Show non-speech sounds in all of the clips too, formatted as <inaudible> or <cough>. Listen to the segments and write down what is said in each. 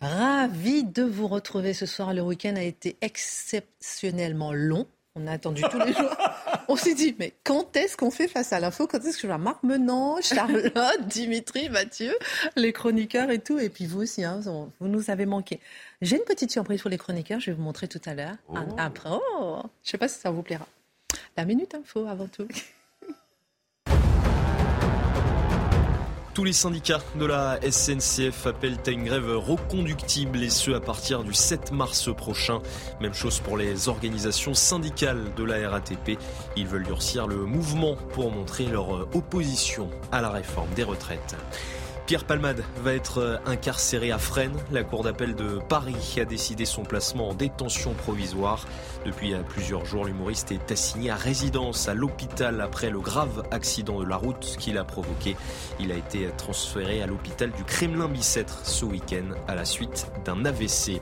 Ravi de vous retrouver ce soir. Le week-end a été exceptionnellement long. On a attendu tous les jours. <laughs> On s'est dit, mais quand est-ce qu'on fait face à l'info? Quand est-ce que je vois Marc Menant, Charlotte, <laughs> Dimitri, Mathieu, les chroniqueurs et tout? Et puis vous aussi, hein, vous nous avez manqué. J'ai une petite surprise pour les chroniqueurs, je vais vous montrer tout à l'heure. Oh. Après, oh, je ne sais pas si ça vous plaira. La minute info avant tout. <laughs> Tous les syndicats de la SNCF appellent à une grève reconductible et ce à partir du 7 mars prochain. Même chose pour les organisations syndicales de la RATP. Ils veulent durcir le mouvement pour montrer leur opposition à la réforme des retraites. Pierre Palmade va être euh, incarcéré à Fresnes. La Cour d'appel de Paris a décidé son placement en détention provisoire. Depuis plusieurs jours, l'humoriste est assigné à résidence à l'hôpital après le grave accident de la route qu'il a provoqué. Il a été transféré à l'hôpital du Kremlin-Bicêtre ce week-end à la suite d'un AVC.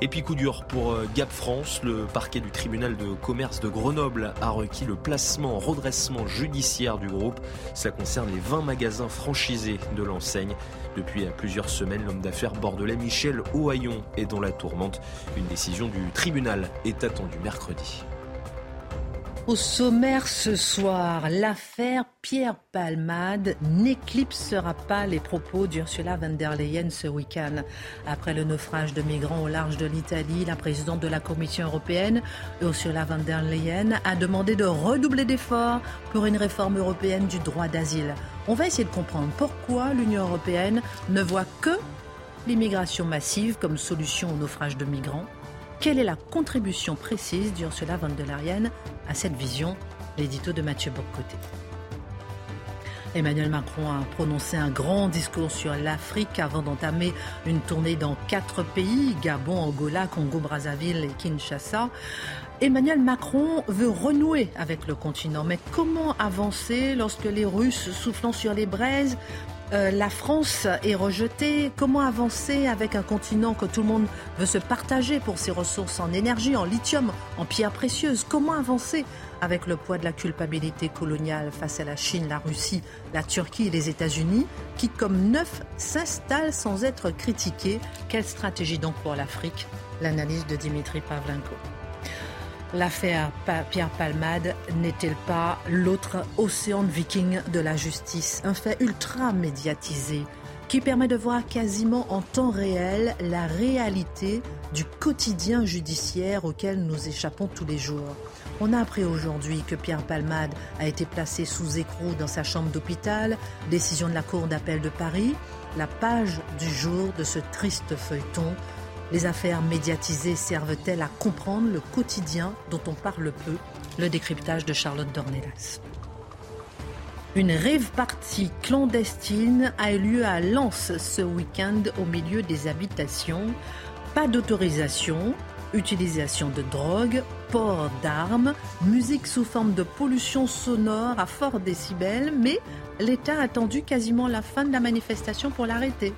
Et puis coup dur pour euh, Gap France, le parquet du tribunal de commerce de Grenoble a requis le placement en redressement judiciaire du groupe. Cela concerne les 20 magasins franchisés de l'enseigne. Depuis plusieurs semaines, l'homme d'affaires bordelais Michel Ohaillon est dans la tourmente. Une décision du tribunal est attendue mercredi. Au sommaire ce soir, l'affaire Pierre Palmade n'éclipsera pas les propos d'Ursula von der Leyen ce week-end. Après le naufrage de migrants au large de l'Italie, la présidente de la Commission européenne, Ursula von der Leyen, a demandé de redoubler d'efforts pour une réforme européenne du droit d'asile. On va essayer de comprendre pourquoi l'Union européenne ne voit que l'immigration massive comme solution au naufrage de migrants quelle est la contribution précise d'Ursula von der Leyen à cette vision? L'édito de Mathieu Boccoté. Emmanuel Macron a prononcé un grand discours sur l'Afrique avant d'entamer une tournée dans quatre pays, Gabon, Angola, Congo-Brazzaville et Kinshasa. Emmanuel Macron veut renouer avec le continent, mais comment avancer lorsque les Russes, soufflant sur les braises, euh, la France est rejetée. Comment avancer avec un continent que tout le monde veut se partager pour ses ressources en énergie, en lithium, en pierres précieuses? Comment avancer avec le poids de la culpabilité coloniale face à la Chine, la Russie, la Turquie et les États-Unis, qui, comme neuf, s'installent sans être critiqués Quelle stratégie donc pour l'Afrique? L'analyse de Dimitri Pavlenko. L'affaire Pierre Palmade n'est-elle pas l'autre océan viking de la justice? Un fait ultra médiatisé qui permet de voir quasiment en temps réel la réalité du quotidien judiciaire auquel nous échappons tous les jours. On a appris aujourd'hui que Pierre Palmade a été placé sous écrou dans sa chambre d'hôpital, décision de la Cour d'appel de Paris, la page du jour de ce triste feuilleton les affaires médiatisées servent-elles à comprendre le quotidien dont on parle peu? Le décryptage de Charlotte Dornelas. Une rêve partie clandestine a eu lieu à Lens ce week-end au milieu des habitations. Pas d'autorisation, utilisation de drogue, port d'armes, musique sous forme de pollution sonore à fort décibel, mais l'État a attendu quasiment la fin de la manifestation pour l'arrêter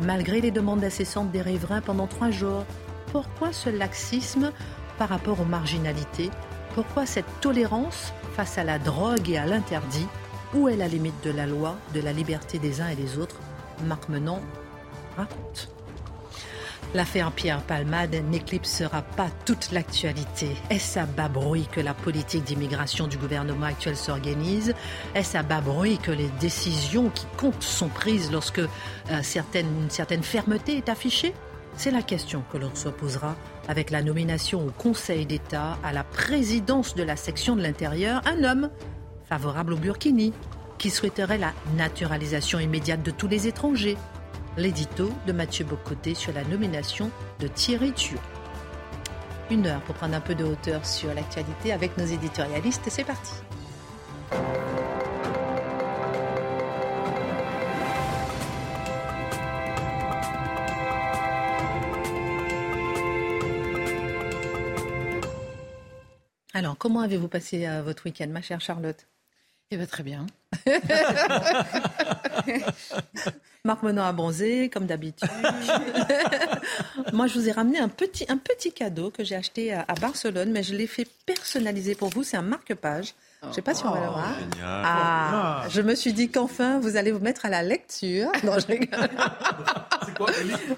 malgré les demandes incessantes des riverains pendant trois jours. Pourquoi ce laxisme par rapport aux marginalités? Pourquoi cette tolérance face à la drogue et à l'interdit? Où est la limite de la loi, de la liberté des uns et des autres? Marc Menon raconte. L'affaire Pierre Palmade n'éclipsera pas toute l'actualité. Est-ce à bas bruit que la politique d'immigration du gouvernement actuel s'organise? Est-ce à bas bruit que les décisions qui comptent sont prises lorsque euh, une certaine fermeté est affichée? C'est la question que l'on se posera avec la nomination au Conseil d'État à la présidence de la section de l'intérieur, un homme favorable au Burkini, qui souhaiterait la naturalisation immédiate de tous les étrangers l'édito de Mathieu Bocoté sur la nomination de Thierry Thieu. Une heure pour prendre un peu de hauteur sur l'actualité avec nos éditorialistes. C'est parti. Alors, comment avez-vous passé euh, votre week-end, ma chère Charlotte? Eh bien, très bien. <laughs> Marc Menon a bronzé, comme d'habitude. <laughs> Moi, je vous ai ramené un petit, un petit cadeau que j'ai acheté à, à Barcelone, mais je l'ai fait personnaliser pour vous. C'est un marque-page je ne sais pas si on va le voir. Oh, ah, je me suis dit qu'enfin, vous allez vous mettre à la lecture. Non, je <laughs> C'est quoi,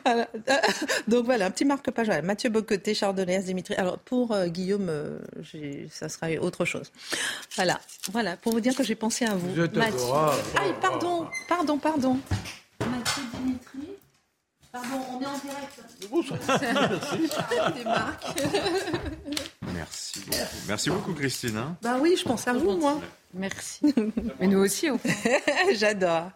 euh, Donc voilà, un petit marque-page. Mathieu Bocoté, Chardonnay, Dimitri. Alors pour euh, Guillaume, euh, ça sera autre chose. Voilà, voilà, pour vous dire que j'ai pensé à vous. Je Mathieu. Aïe, pardon, pardon, pardon. Mathieu Dimitri. Pardon, on est en direct. <laughs> Merci beaucoup. Merci beaucoup, Christine. Hein. bah oui, je pense à vous, moi. Merci. <laughs> Mais nous aussi, au <laughs> J'adore.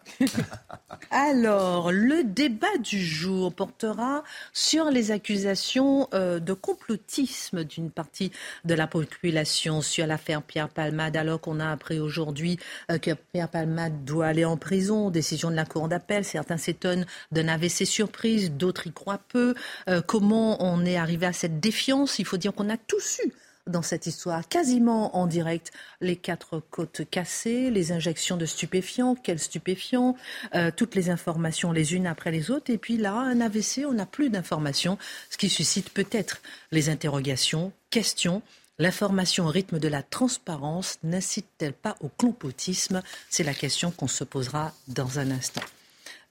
Alors, le débat du jour portera sur les accusations euh, de complotisme d'une partie de la population sur l'affaire Pierre Palmade, alors qu'on a appris aujourd'hui euh, que Pierre Palmade doit aller en prison. Décision de la Cour d'appel. Certains s'étonnent d'un AVC surprise, d'autres y croient peu. Euh, comment on est arrivé à cette défiance? Il faut dire qu'on a tous eu dans cette histoire, quasiment en direct, les quatre côtes cassées, les injections de stupéfiants, quels stupéfiants, euh, toutes les informations les unes après les autres. Et puis là, un AVC, on n'a plus d'informations, ce qui suscite peut-être les interrogations, questions. L'information au rythme de la transparence n'incite-t-elle pas au complotisme? C'est la question qu'on se posera dans un instant.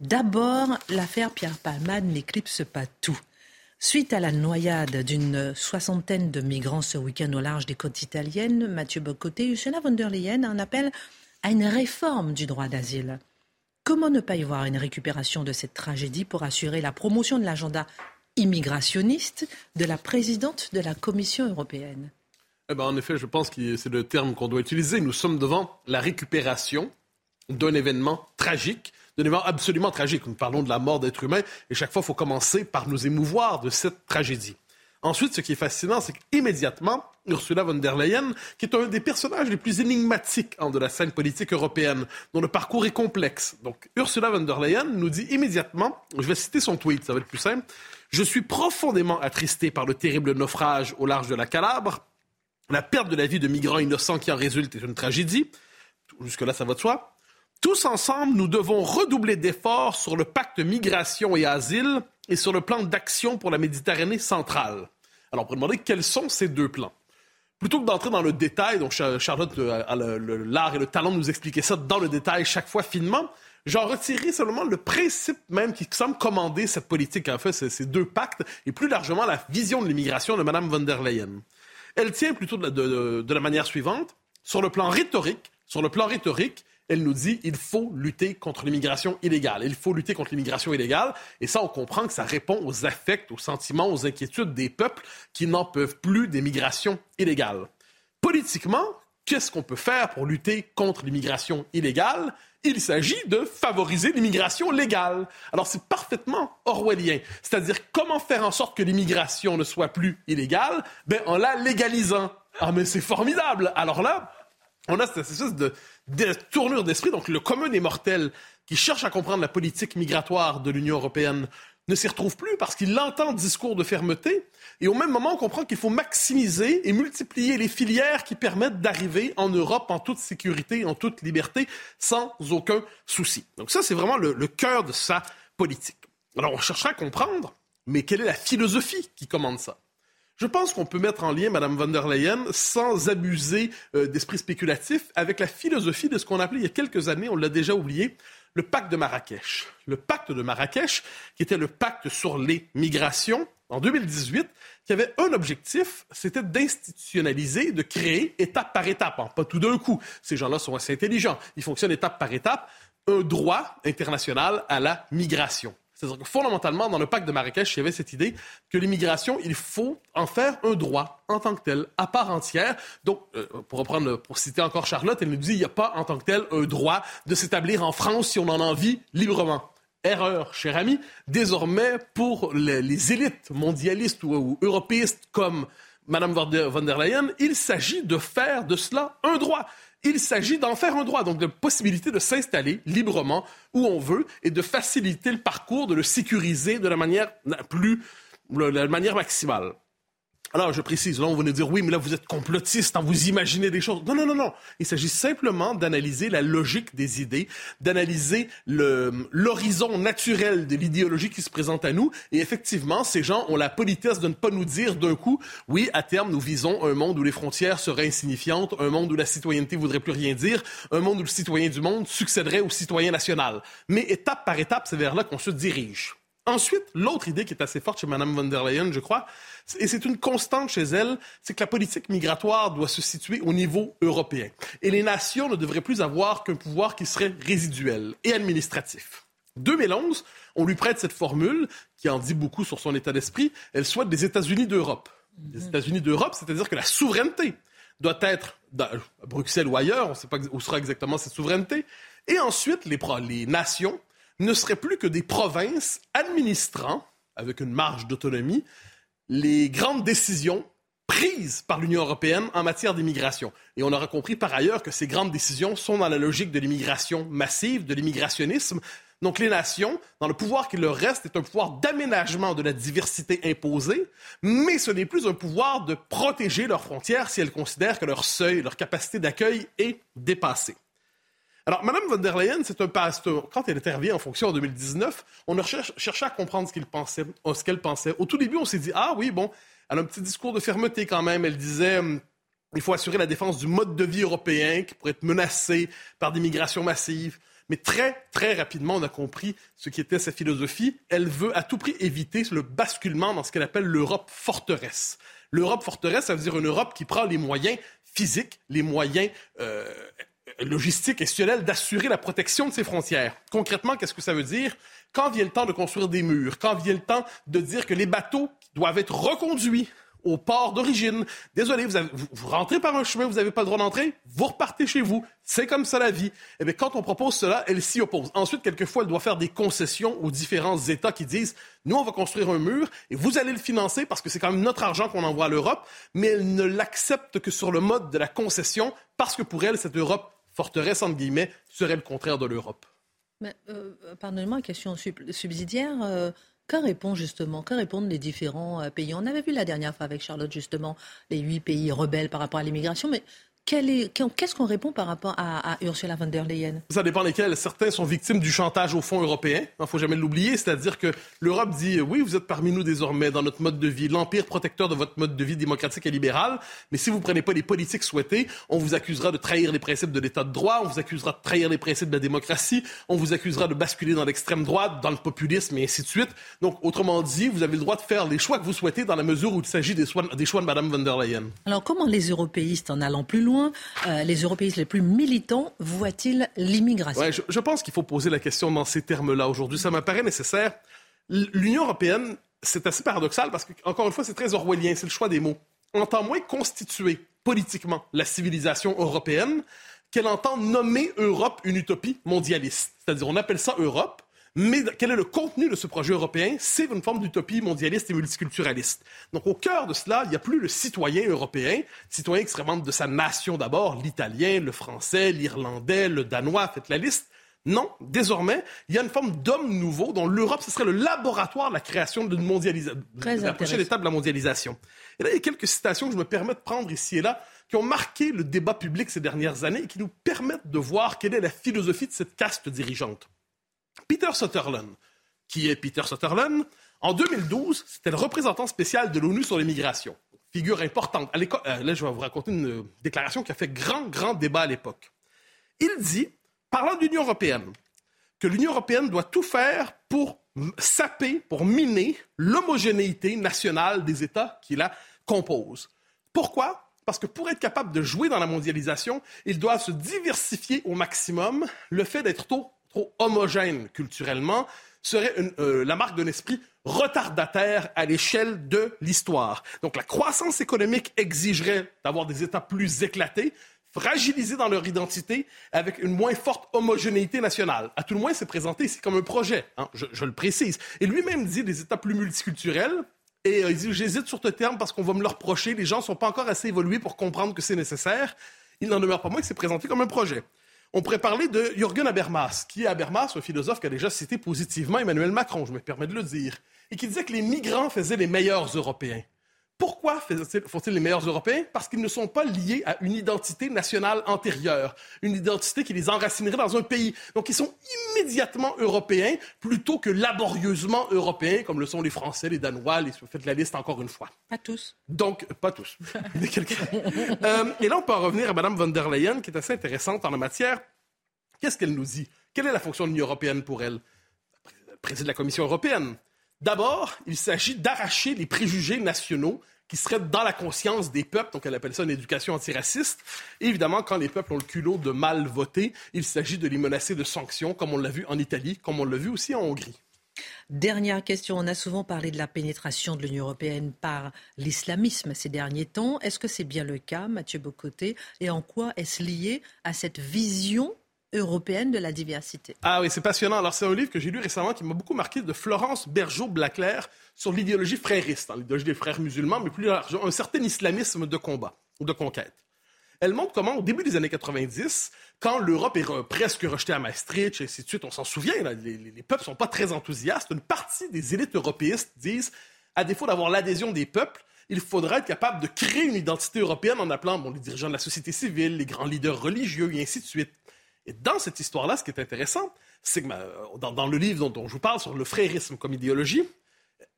D'abord, l'affaire Pierre Palmade n'éclipse pas tout. Suite à la noyade d'une soixantaine de migrants ce week-end au large des côtes italiennes, Mathieu Bocoté, Ursula von der Leyen en appelle à une réforme du droit d'asile. Comment ne pas y voir une récupération de cette tragédie pour assurer la promotion de l'agenda immigrationniste de la présidente de la Commission européenne? Eh ben, En effet, je pense que c'est le terme qu'on doit utiliser. Nous sommes devant la récupération d'un événement tragique d'un événement absolument tragique. Nous parlons de la mort d'êtres humains et chaque fois, il faut commencer par nous émouvoir de cette tragédie. Ensuite, ce qui est fascinant, c'est qu'immédiatement, Ursula von der Leyen, qui est un des personnages les plus énigmatiques de la scène politique européenne, dont le parcours est complexe. Donc, Ursula von der Leyen nous dit immédiatement, je vais citer son tweet, ça va être plus simple, Je suis profondément attristé par le terrible naufrage au large de la Calabre. La perte de la vie de migrants innocents qui en résulte est une tragédie. Jusque-là, ça va de soi. Tous ensemble, nous devons redoubler d'efforts sur le pacte migration et asile et sur le plan d'action pour la Méditerranée centrale. Alors, peut demander quels sont ces deux plans. Plutôt que d'entrer dans le détail, donc Charlotte euh, a l'art et le talent de nous expliquer ça dans le détail chaque fois finement, j'en retirerai seulement le principe même qui semble commander cette politique, en fait, ces deux pactes, et plus largement la vision de l'immigration de Mme von der Leyen. Elle tient plutôt de la, de la manière suivante. Sur le plan rhétorique, sur le plan rhétorique, elle nous dit il faut lutter contre l'immigration illégale. Il faut lutter contre l'immigration illégale. Et ça, on comprend que ça répond aux affects, aux sentiments, aux inquiétudes des peuples qui n'en peuvent plus des migrations illégales. Politiquement, qu'est-ce qu'on peut faire pour lutter contre l'immigration illégale? Il s'agit de favoriser l'immigration légale. Alors c'est parfaitement orwellien. C'est-à-dire comment faire en sorte que l'immigration ne soit plus illégale? Ben, en la légalisant. Ah mais c'est formidable. Alors là, on a cette espèce de des tournures d'esprit. Donc le commun des mortels qui cherche à comprendre la politique migratoire de l'Union européenne ne s'y retrouve plus parce qu'il entend discours de fermeté et au même moment on comprend qu'il faut maximiser et multiplier les filières qui permettent d'arriver en Europe en toute sécurité, en toute liberté, sans aucun souci. Donc ça c'est vraiment le, le cœur de sa politique. Alors on cherchera à comprendre, mais quelle est la philosophie qui commande ça? Je pense qu'on peut mettre en lien Mme von der Leyen sans abuser euh, d'esprit spéculatif avec la philosophie de ce qu'on appelait il y a quelques années, on l'a déjà oublié, le pacte de Marrakech. Le pacte de Marrakech, qui était le pacte sur les migrations en 2018, qui avait un objectif, c'était d'institutionnaliser, de créer étape par étape, hein, pas tout d'un coup. Ces gens-là sont assez intelligents. Ils fonctionnent étape par étape, un droit international à la migration. C'est-à-dire que fondamentalement, dans le pacte de Marrakech, il y avait cette idée que l'immigration, il faut en faire un droit en tant que tel, à part entière. Donc, euh, pour reprendre, citer encore Charlotte, elle nous dit il n'y a pas en tant que tel un droit de s'établir en France si on en a envie librement. Erreur, cher ami. Désormais, pour les, élites mondialistes ou, ou européistes comme Mme von der Leyen, il s'agit de faire de cela un droit. Il s'agit d'en faire un droit, donc de possibilité de s'installer librement où on veut et de faciliter le parcours, de le sécuriser de la manière plus, la manière maximale. Alors, je précise, là, on va nous dire, oui, mais là, vous êtes complotiste, hein, vous imaginez des choses. Non, non, non, non. Il s'agit simplement d'analyser la logique des idées, d'analyser l'horizon naturel de l'idéologie qui se présente à nous. Et effectivement, ces gens ont la politesse de ne pas nous dire d'un coup, oui, à terme, nous visons un monde où les frontières seraient insignifiantes, un monde où la citoyenneté voudrait plus rien dire, un monde où le citoyen du monde succéderait au citoyen national. Mais étape par étape, c'est vers là qu'on se dirige. Ensuite, l'autre idée qui est assez forte chez Mme von der Leyen, je crois, et c'est une constante chez elle, c'est que la politique migratoire doit se situer au niveau européen. Et les nations ne devraient plus avoir qu'un pouvoir qui serait résiduel et administratif. 2011, on lui prête cette formule qui en dit beaucoup sur son état d'esprit. Elle souhaite des États-Unis d'Europe. Les États-Unis d'Europe, c'est-à-dire que la souveraineté doit être à Bruxelles ou ailleurs, on ne sait pas où sera exactement cette souveraineté. Et ensuite, les, les nations ne seraient plus que des provinces administrant, avec une marge d'autonomie, les grandes décisions prises par l'Union européenne en matière d'immigration. Et on aura compris par ailleurs que ces grandes décisions sont dans la logique de l'immigration massive, de l'immigrationnisme. Donc les nations, dans le pouvoir qui leur reste, est un pouvoir d'aménagement de la diversité imposée, mais ce n'est plus un pouvoir de protéger leurs frontières si elles considèrent que leur seuil, leur capacité d'accueil est dépassée. Alors, Mme von der Leyen, c'est un pasteur. Quand elle intervient en fonction en 2019, on a cherché à comprendre ce qu'elle pensait, euh, ce qu'elle pensait. Au tout début, on s'est dit, ah oui, bon, elle a un petit discours de fermeté quand même. Elle disait, hum, il faut assurer la défense du mode de vie européen qui pourrait être menacé par des migrations massives. Mais très, très rapidement, on a compris ce qui était sa philosophie. Elle veut à tout prix éviter le basculement dans ce qu'elle appelle l'Europe forteresse. L'Europe forteresse, ça veut dire une Europe qui prend les moyens physiques, les moyens euh, logistique institutionnelle d'assurer la protection de ses frontières. Concrètement, qu'est-ce que ça veut dire? Quand vient le temps de construire des murs, quand vient le temps de dire que les bateaux doivent être reconduits au port d'origine. Désolé, vous, vous, rentrez par un chemin, vous n'avez pas le droit d'entrer, vous repartez chez vous. C'est comme ça la vie. Eh bien, quand on propose cela, elle s'y oppose. Ensuite, quelquefois, elle doit faire des concessions aux différents États qui disent, nous, on va construire un mur et vous allez le financer parce que c'est quand même notre argent qu'on envoie à l'Europe, mais elle ne l'accepte que sur le mode de la concession parce que pour elle, cette Europe forteresse, entre guillemets, serait le contraire de l'Europe. Euh, pardonnez-moi, question subsidiaire. Euh, que répond justement, que répondent les différents euh, pays? On avait vu la dernière fois avec Charlotte justement les huit pays rebelles par rapport à l'immigration, mais Qu'est-ce qu'on répond par rapport à, Ursula von der Leyen? Ça dépend lesquels. Certains sont victimes du chantage au fond européen. Il ne faut jamais l'oublier. C'est-à-dire que l'Europe dit oui, vous êtes parmi nous désormais dans notre mode de vie, l'empire protecteur de votre mode de vie démocratique et libéral. Mais si vous ne prenez pas les politiques souhaitées, on vous accusera de trahir les principes de l'état de droit, on vous accusera de trahir les principes de la démocratie, on vous accusera de basculer dans l'extrême droite, dans le populisme et ainsi de suite. Donc, autrement dit, vous avez le droit de faire les choix que vous souhaitez dans la mesure où il s'agit des des choix de Mme von der Leyen. Alors, comment les européistes, en allant plus loin, euh, les européistes les plus militants voient-ils l'immigration? Je, pense qu'il faut poser la question dans ces termes-là aujourd'hui. Ça m'apparaît nécessaire. L'Union européenne, c'est assez paradoxal parce que, encore une fois, c'est très orwellien, c'est le choix des mots. On entend moins constituer politiquement la civilisation européenne qu'elle entend nommer Europe une utopie mondialiste. C'est-à-dire, on appelle ça Europe, mais quel est le contenu de ce projet européen? C'est une forme d'utopie mondialiste et multiculturaliste. Donc au cœur de cela, il n'y a plus le citoyen européen, citoyen qui serait membre de sa nation d'abord, l'italien, le français, l'irlandais, le danois, faites la liste. Non, désormais, il y a une forme d'homme nouveau dont l'Europe, ce serait le laboratoire de la création d'une mondialisation, la prochaine étape de la mondialisation. Et là, il y a quelques citations que je me permets de prendre ici et là qui ont marqué le débat public ces dernières années et qui nous permettent de voir quelle est la philosophie de cette caste dirigeante. Peter Sutherland, qui est Peter Sutherland, en 2012, c'était le représentant spécial de l'ONU sur l'immigration. Figure importante. Euh, là, je vais vous raconter une déclaration qui a fait grand, grand débat à l'époque. Il dit, parlant de l'Union européenne, que l'Union européenne doit tout faire pour saper, pour miner l'homogénéité nationale des États qui la composent. Pourquoi? Parce que pour être capable de jouer dans la mondialisation, ils doivent se diversifier au maximum. Le fait d'être trop trop homogène culturellement, serait euh, la marque d'un esprit retardataire à l'échelle de l'histoire. Donc la croissance économique exigerait d'avoir des États plus éclatés, fragilisés dans leur identité, avec une moins forte homogénéité nationale. À tout le moins, c'est présenté ici comme un projet, hein, je, le précise. Et lui-même dit des États plus multiculturels, et euh, il dit, j'hésite sur ce terme parce qu'on va me le reprocher, les gens ne sont pas encore assez évolués pour comprendre que c'est nécessaire. Il n'en demeure pas moins que c'est présenté comme un projet. On pourrait parler de Jürgen Habermas, qui est Habermas, un philosophe qui a déjà cité positivement Emmanuel Macron, je me permets de le dire, et qui disait que les migrants faisaient les meilleurs Européens. Pourquoi font-ils les meilleurs Européens? Parce qu'ils ne sont pas liés à une identité nationale antérieure, une identité qui les enracinerait dans un pays. Donc, ils sont immédiatement européens plutôt que laborieusement européens, comme le sont les Français, les Danois, les... faites la liste encore une fois. Pas tous. Donc, pas tous. <laughs> euh, et là, on peut en revenir à Mme von der Leyen, qui est assez intéressante en la matière. Qu'est-ce qu'elle nous dit? Quelle est la fonction de l'Union européenne pour elle? Président de la Commission européenne. D'abord, il s'agit d'arracher les préjugés nationaux qui seraient dans la conscience des peuples, donc elle appelle ça une éducation antiraciste. Évidemment, quand les peuples ont le culot de mal voter, il s'agit de les menacer de sanctions, comme on l'a vu en Italie, comme on l'a vu aussi en Hongrie. Dernière question. On a souvent parlé de la pénétration de l'Union européenne par l'islamisme ces derniers temps. Est-ce que c'est bien le cas, Mathieu Bocoté? Et en quoi est-ce lié à cette vision européenne de la diversité. Ah oui, c'est passionnant. Alors, c'est un livre que j'ai lu récemment qui m'a beaucoup marqué de Florence Bergeau-Blaclair sur l'idéologie frériste, hein, l'idéologie des frères musulmans, mais plus largement, un certain islamisme de combat ou de conquête. Elle montre comment, au début des années 90, quand l'Europe est presque rejetée à Maastricht, et ainsi de suite, on s'en souvient, les, les, peuples sont pas très enthousiastes, une partie des élites européistes disent, à défaut d'avoir l'adhésion des peuples, il faudrait être capable de créer une identité européenne en appelant bon, les dirigeants de la société civile, les grands leaders religieux, et ainsi de suite. Et dans cette histoire-là, ce qui est intéressant, c'est que dans, dans, le livre dont, je vous parle sur le frérisme comme idéologie,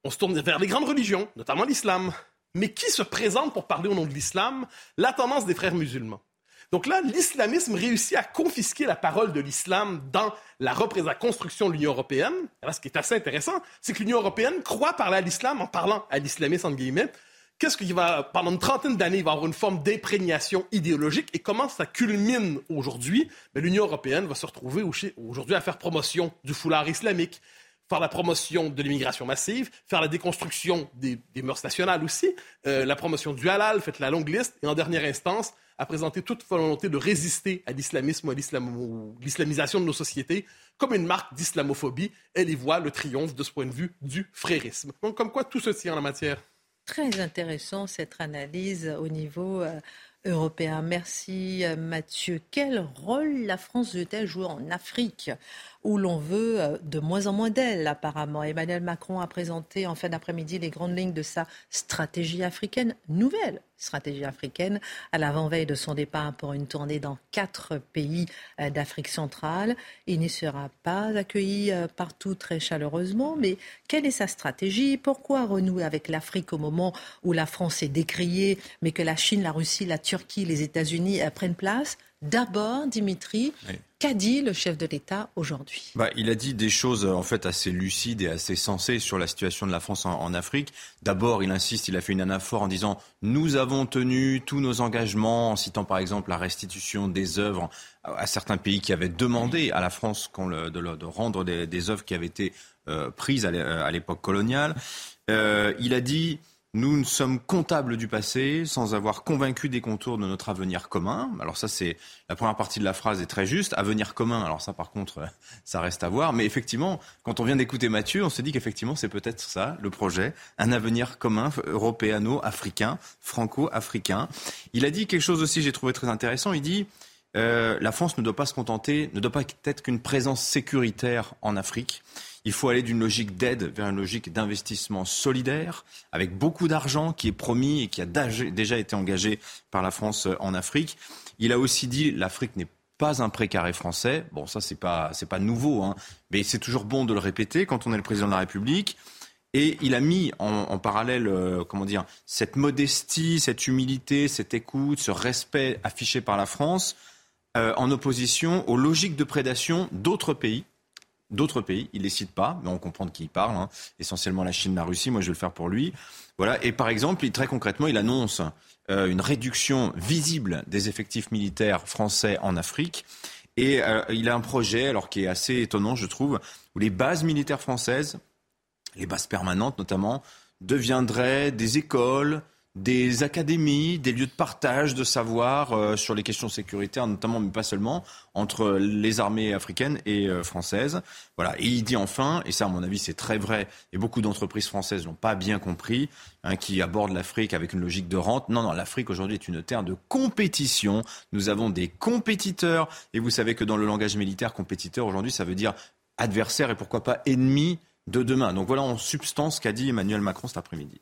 on se tourne vers les grandes religions, notamment l'islam. Mais qui se présente pour parler au nom de l'islam? La tendance des frères musulmans. Donc là, l'islamisme réussit à confisquer la parole de l'islam dans la, construction de l'Union européenne. Alors, ce qui est assez intéressant, c'est que l'Union européenne croit parler à l'islam en parlant à l'islamisme, entre guillemets, qu'est-ce qu'il va, pendant une trentaine d'années, il va avoir une forme d'imprégnation idéologique et comment ça culmine aujourd'hui? Ben, L'Union européenne va se retrouver aujourd'hui à faire promotion du foulard islamique, faire la promotion de l'immigration massive, faire la déconstruction des, mœurs nationales aussi, euh, la promotion du halal, faites la longue liste, et en dernière instance, à présenter toute volonté de résister à l'islamisme ou à l'islamisation de nos sociétés comme une marque d'islamophobie. Elle y voit le triomphe de ce point de vue du frérisme. Donc, comme quoi tout se tient en la matière. Très intéressant cette analyse au niveau euh, européen. Merci euh, Mathieu. Quel rôle la France veut-elle jouer en Afrique? Où l'on veut euh, de moins en moins d'elle apparemment Emmanuel Macron a présenté en fin d'après-midi les grandes lignes de sa stratégie africaine, nouvelle stratégie africaine, à l'avant-veille de son départ pour une tournée dans quatre pays euh, d'Afrique centrale. Il n'y sera pas accueilli partout très chaleureusement, mais quelle est sa stratégie? Pourquoi renouer avec l'Afrique au moment où la France est décriée, mais que la Chine, la Russie, la Turquie, les États-Unis euh, prennent place? D'abord, Dimitri, qu'a dit le chef de l'État aujourd'hui? Bah, Il a dit des choses en fait assez lucides et assez sensées sur la situation de la France en, Afrique. D'abord, il insiste, il a fait une anaphore en disant nous avons tenu tous nos engagements, en citant par exemple la restitution des œuvres à, certains pays qui avaient demandé à la France de, rendre des, œuvres qui avaient été euh, prises à l'époque coloniale. Euh, il a dit nous sommes comptables du passé sans avoir convaincu des contours de notre avenir commun. Alors ça, c'est la première partie de la phrase est très juste. Avenir commun. Alors ça, par contre, <laughs> ça reste à voir. Mais effectivement, quand on vient d'écouter Mathieu, on se dit qu'effectivement, c'est peut-être ça le projet, un avenir commun européano-africain, franco-africain. Il a dit quelque chose aussi, j'ai trouvé très intéressant. Il dit euh, la France ne doit pas se contenter, ne doit pas être qu'une présence sécuritaire en Afrique. Il faut aller d'une logique d'aide vers une logique d'investissement solidaire, avec beaucoup d'argent qui est promis et qui a déjà été engagé par la France euh, en Afrique. Il a aussi dit l'Afrique n'est pas un précaré français. Bon, ça, c'est pas, c'est pas nouveau, hein, mais c'est toujours bon de le répéter quand on est le président de la République. Et il a mis en, parallèle, euh, comment dire, cette modestie, cette humilité, cette écoute, ce respect affiché par la France, euh, en opposition aux logiques de prédation d'autres pays d'autres pays. Il ne les cite pas, mais on comprend de qui il parle. Hein. Essentiellement la Chine, la Russie. Moi, je vais le faire pour lui. Voilà. Et par exemple, très concrètement, il annonce euh, une réduction visible des effectifs militaires français en Afrique. Et euh, il a un projet, alors qui est assez étonnant, je trouve, où les bases militaires françaises, les bases permanentes notamment, deviendraient des écoles, des académies, des lieux de partage de savoir euh, sur les questions sécuritaires, notamment, mais pas seulement, entre les armées africaines et euh, françaises. Voilà. Et il dit enfin, et ça, à mon avis, c'est très vrai, et beaucoup d'entreprises françaises n'ont pas bien compris, hein, qui abordent l'Afrique avec une logique de rente. Non, non, l'Afrique aujourd'hui est une terre de compétition. Nous avons des compétiteurs, et vous savez que dans le langage militaire, compétiteur, aujourd'hui, ça veut dire adversaire et pourquoi pas ennemi de demain. Donc voilà en substance qu'a dit Emmanuel Macron cet après-midi.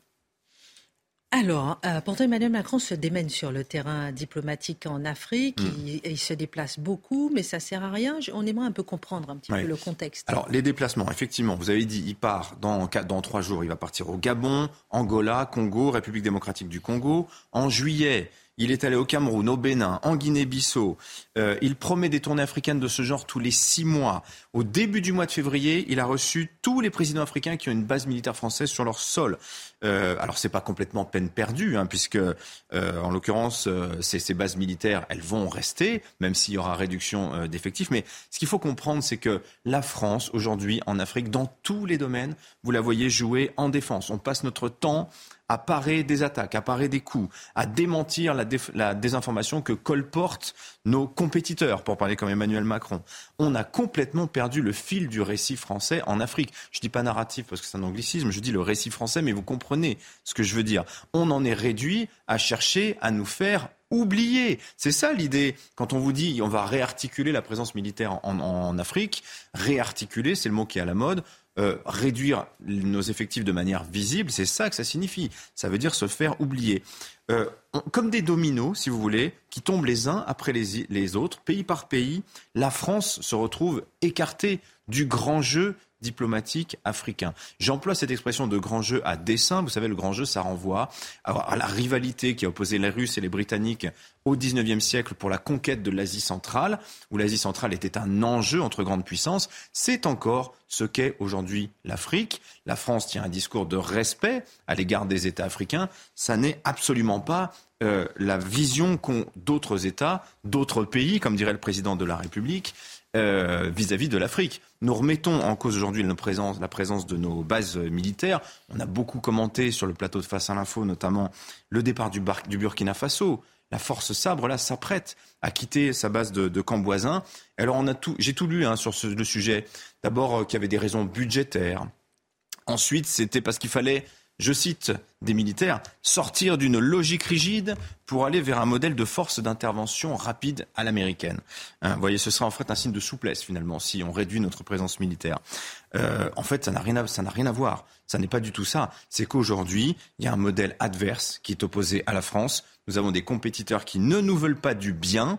Alors, euh, pourtant Emmanuel Macron se démène sur le terrain diplomatique en Afrique. Hmm. Il, se déplace beaucoup, mais ça sert à rien. On aimerait un peu comprendre un petit peu le contexte. Alors, les déplacements, effectivement, vous avez dit, il part dans, dans trois jours. Il va partir au Gabon, Angola, Congo, République démocratique du Congo. En juillet, il est allé au Cameroun, au Bénin, en Guinée-Bissau. Euh, il promet des tournées africaines de ce genre tous les six mois. Au début du mois de février, il a reçu tous les présidents africains qui ont une base militaire française sur leur sol. Euh, alors c'est pas complètement peine perdue, hein, puisque euh, en l'occurrence euh, ces, ces, bases militaires, elles vont rester, même s'il y aura réduction d'effectifs. Mais ce qu'il faut comprendre, c'est que la France aujourd'hui en Afrique, dans tous les domaines, vous la voyez jouer en défense. On passe notre temps à parer des attaques, à parer des coups, à démentir la, désinformation que colportent nos compétiteurs, pour parler comme Emmanuel Macron. On a complètement perdu le fil du récit français en Afrique. Je dis pas narratif parce que c'est un anglicisme, je dis le récit français, mais vous comprenez ce que je veux dire. On en est réduit à chercher à nous faire oublier. C'est ça l'idée. Quand on vous dit on va réarticuler la présence militaire en Afrique, réarticuler, c'est le mot qui est à la mode. Euh, réduire nos effectifs de manière visible, c'est ça que ça signifie. Ça veut dire se faire oublier. Euh, comme des dominos, si vous voulez, qui tombent les uns après les, les autres, pays par pays, la France se retrouve écartée du grand jeu diplomatique africain. J'emploie cette expression de grand jeu à dessein. Vous savez, le grand jeu, ça renvoie à la rivalité qui a opposé les Russes et les Britanniques au XIXe siècle pour la conquête de l'Asie centrale, où l'Asie centrale était un enjeu entre grandes puissances. C'est encore ce qu'est aujourd'hui l'Afrique. La France tient un discours de respect à l'égard des États africains. Ça n'est absolument pas euh, la vision qu'ont d'autres États, d'autres pays, comme dirait le président de la République, euh, vis-à-vis de l'Afrique. Nous remettons en cause aujourd'hui la présence, de nos bases militaires. On a beaucoup commenté sur le plateau de Face à l'info, notamment le départ du, Burkina Faso. La force sabre, là, s'apprête à quitter sa base de, de camp voisin. Alors, j'ai tout lu hein, sur ce, le sujet. D'abord, euh, qu'il y avait des raisons budgétaires. Ensuite, c'était parce qu'il fallait je cite des militaires, sortir d'une logique rigide pour aller vers un modèle de force d'intervention rapide à l'américaine. Hein, vous voyez, ce sera en fait un signe de souplesse finalement si on réduit notre présence militaire. Euh, en fait, ça n'a rien, à, ça n'a rien à voir. Ça n'est pas du tout ça. C'est qu'aujourd'hui, il y a un modèle adverse qui est opposé à la France. Nous avons des compétiteurs qui ne nous veulent pas du bien.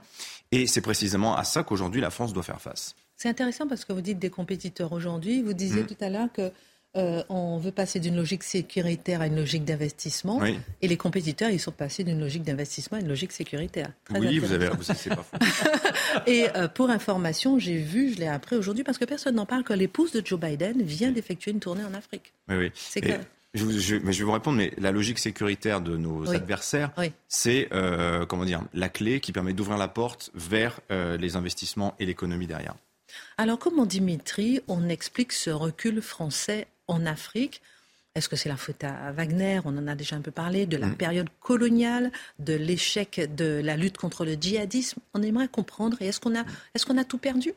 Et c'est précisément à ça qu'aujourd'hui la France doit faire face. C'est intéressant parce que vous dites des compétiteurs aujourd'hui. Vous disiez mmh. tout à l'heure que euh, on veut passer d'une logique sécuritaire à une logique d'investissement. Et les compétiteurs, ils sont passés d'une logique d'investissement à une logique sécuritaire. oui, vous avez c'est pas faux. <laughs> et euh, pour information, j'ai vu, je l'ai appris aujourd'hui, parce que personne n'en parle, que l'épouse de Joe Biden vient d'effectuer une tournée en Afrique. Oui, oui. C'est clair. Je, mais je vais vous répondre, mais la logique sécuritaire de nos adversaires, c'est euh, comment dire la clé qui permet d'ouvrir la porte vers les investissements et l'économie derrière. Alors, comment Dimitri, on explique ce recul français en Afrique. Est-ce que c'est la faute à Wagner? On en a déjà un peu parlé, de la mm. période coloniale, de l'échec de la lutte contre le djihadisme. On aimerait comprendre. Et est-ce qu'on a, est qu'on a tout perdu?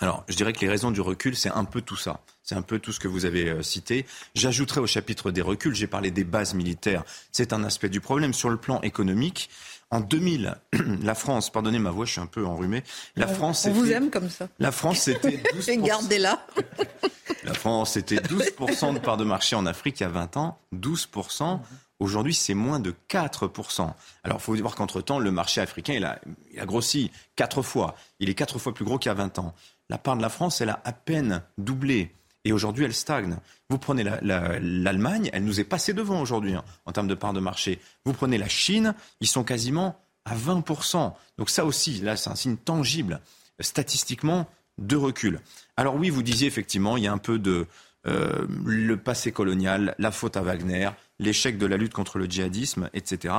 Alors, je dirais que les raisons du recul, c'est un peu tout ça. C'est un peu tout ce que vous avez euh, cité. J'ajouterai au chapitre des reculs, j'ai parlé des bases militaires. C'est un aspect du problème. Sur le plan économique, en 2000, <clears throat> la France, pardonnez ma voix, je suis un peu enrhumé. La France, on vous aime comme ça. La France, c'était 12%. <laughs> Gardez-la. <laughs> la France, c'était 12% de part de marché en Afrique il y a 20 ans. 12%. Aujourd'hui, c'est moins de 4%. Alors, il faut voir qu'entre-temps, le marché africain, il a, grossi quatre fois. Il est quatre fois plus gros qu'il y a 20 ans. La part de la France, elle a à peine doublé. Et aujourd'hui, elle stagne. Vous prenez l'Allemagne, elle nous est passée devant aujourd'hui hein, en termes de part de marché. Vous prenez la Chine, ils sont quasiment à 20%. Donc ça aussi, là, c'est un signe tangible, statistiquement, de recul. Alors oui, vous disiez effectivement, il y a un peu de euh, le passé colonial, la faute à Wagner, l'échec de la lutte contre le djihadisme, etc.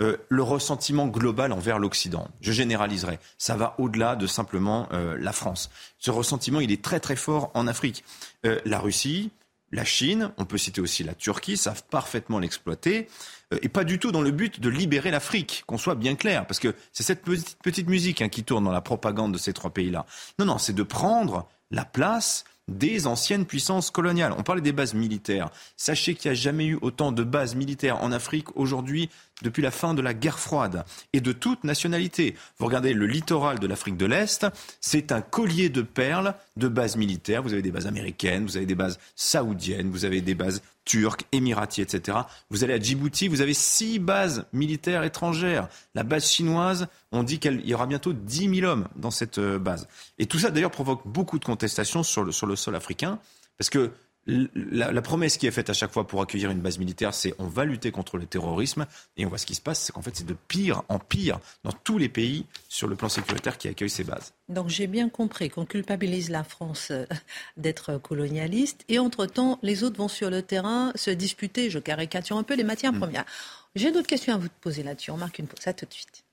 Euh, le ressentiment global envers l'Occident. Je généraliserai. Ça va au-delà de simplement euh, la France. Ce ressentiment, il est très très fort en Afrique. Euh, la Russie, la Chine, on peut citer aussi la Turquie, savent parfaitement l'exploiter. et pas du tout dans le but de libérer l'Afrique, qu'on soit bien clair, parce que c'est cette petite, petite musique hein, qui tourne dans la propagande de ces trois pays-là. Non, non, c'est de prendre la place des anciennes puissances coloniales. On parlait des bases militaires. Sachez qu'il n'y a jamais eu autant de bases militaires en Afrique aujourd'hui depuis la fin de la guerre froide et de toute nationalité. Vous regardez le littoral de l'Afrique de l'Est, c'est un collier de perles de bases militaires. Vous avez des bases américaines, vous avez des bases saoudiennes, vous avez des bases turques, émiraties, etc. Vous allez à Djibouti, vous avez six bases militaires étrangères. La base chinoise, on dit qu'il y aura bientôt 10 000 hommes dans cette euh, base. Et tout ça, d'ailleurs, provoque beaucoup de contestations sur le, sur le sol africain, parce que la, promesse qui est faite à chaque fois pour accueillir une base militaire, c'est on va lutter contre le terrorisme. Et on voit ce qui se passe, c'est qu'en fait, c'est de pire en pire dans tous les pays sur le plan sécuritaire qui accueillent ces bases. Donc j'ai bien compris qu'on culpabilise la France euh, <laughs> d'être colonialiste. Et entre-temps, les autres vont sur le terrain se disputer, je caricature un peu, les matières mm. premières. J'ai d'autres questions à vous poser là-dessus. On marque une pause. À tout de suite.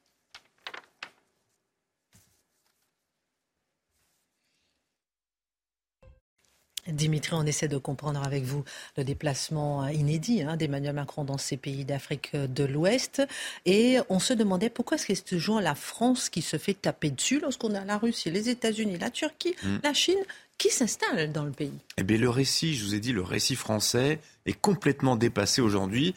Dimitri, on essaie de comprendre avec vous le déplacement inédit hein, d'Emmanuel Macron dans ces pays d'Afrique de l'Ouest. Et on se demandait pourquoi est-ce que c'est toujours la France qui se fait taper dessus lorsqu'on a la Russie, les États-Unis, la Turquie, mm. la Chine qui s'installe dans le pays Eh bien, le récit, je vous ai dit, le récit français est complètement dépassé aujourd'hui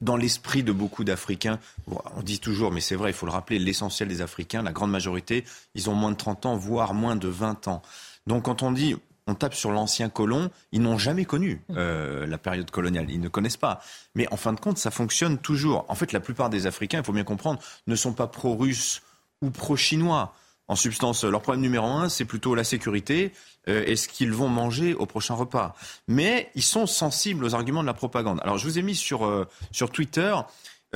dans l'esprit de beaucoup d'Africains. On dit toujours, mais c'est vrai, il faut le rappeler, l'essentiel des Africains, la grande majorité, ils ont moins de 30 ans, voire moins de 20 ans. Donc quand on dit on tape sur l'ancien colon, ils n'ont jamais connu euh, la période coloniale, ils ne connaissent pas. Mais en fin de compte, ça fonctionne toujours. En fait, la plupart des Africains, il faut bien comprendre, ne sont pas pro-russes ou pro-chinois. En substance, leur problème numéro un, c'est plutôt la sécurité euh, et ce qu'ils vont manger au prochain repas. Mais ils sont sensibles aux arguments de la propagande. Alors, je vous ai mis sur, euh, sur Twitter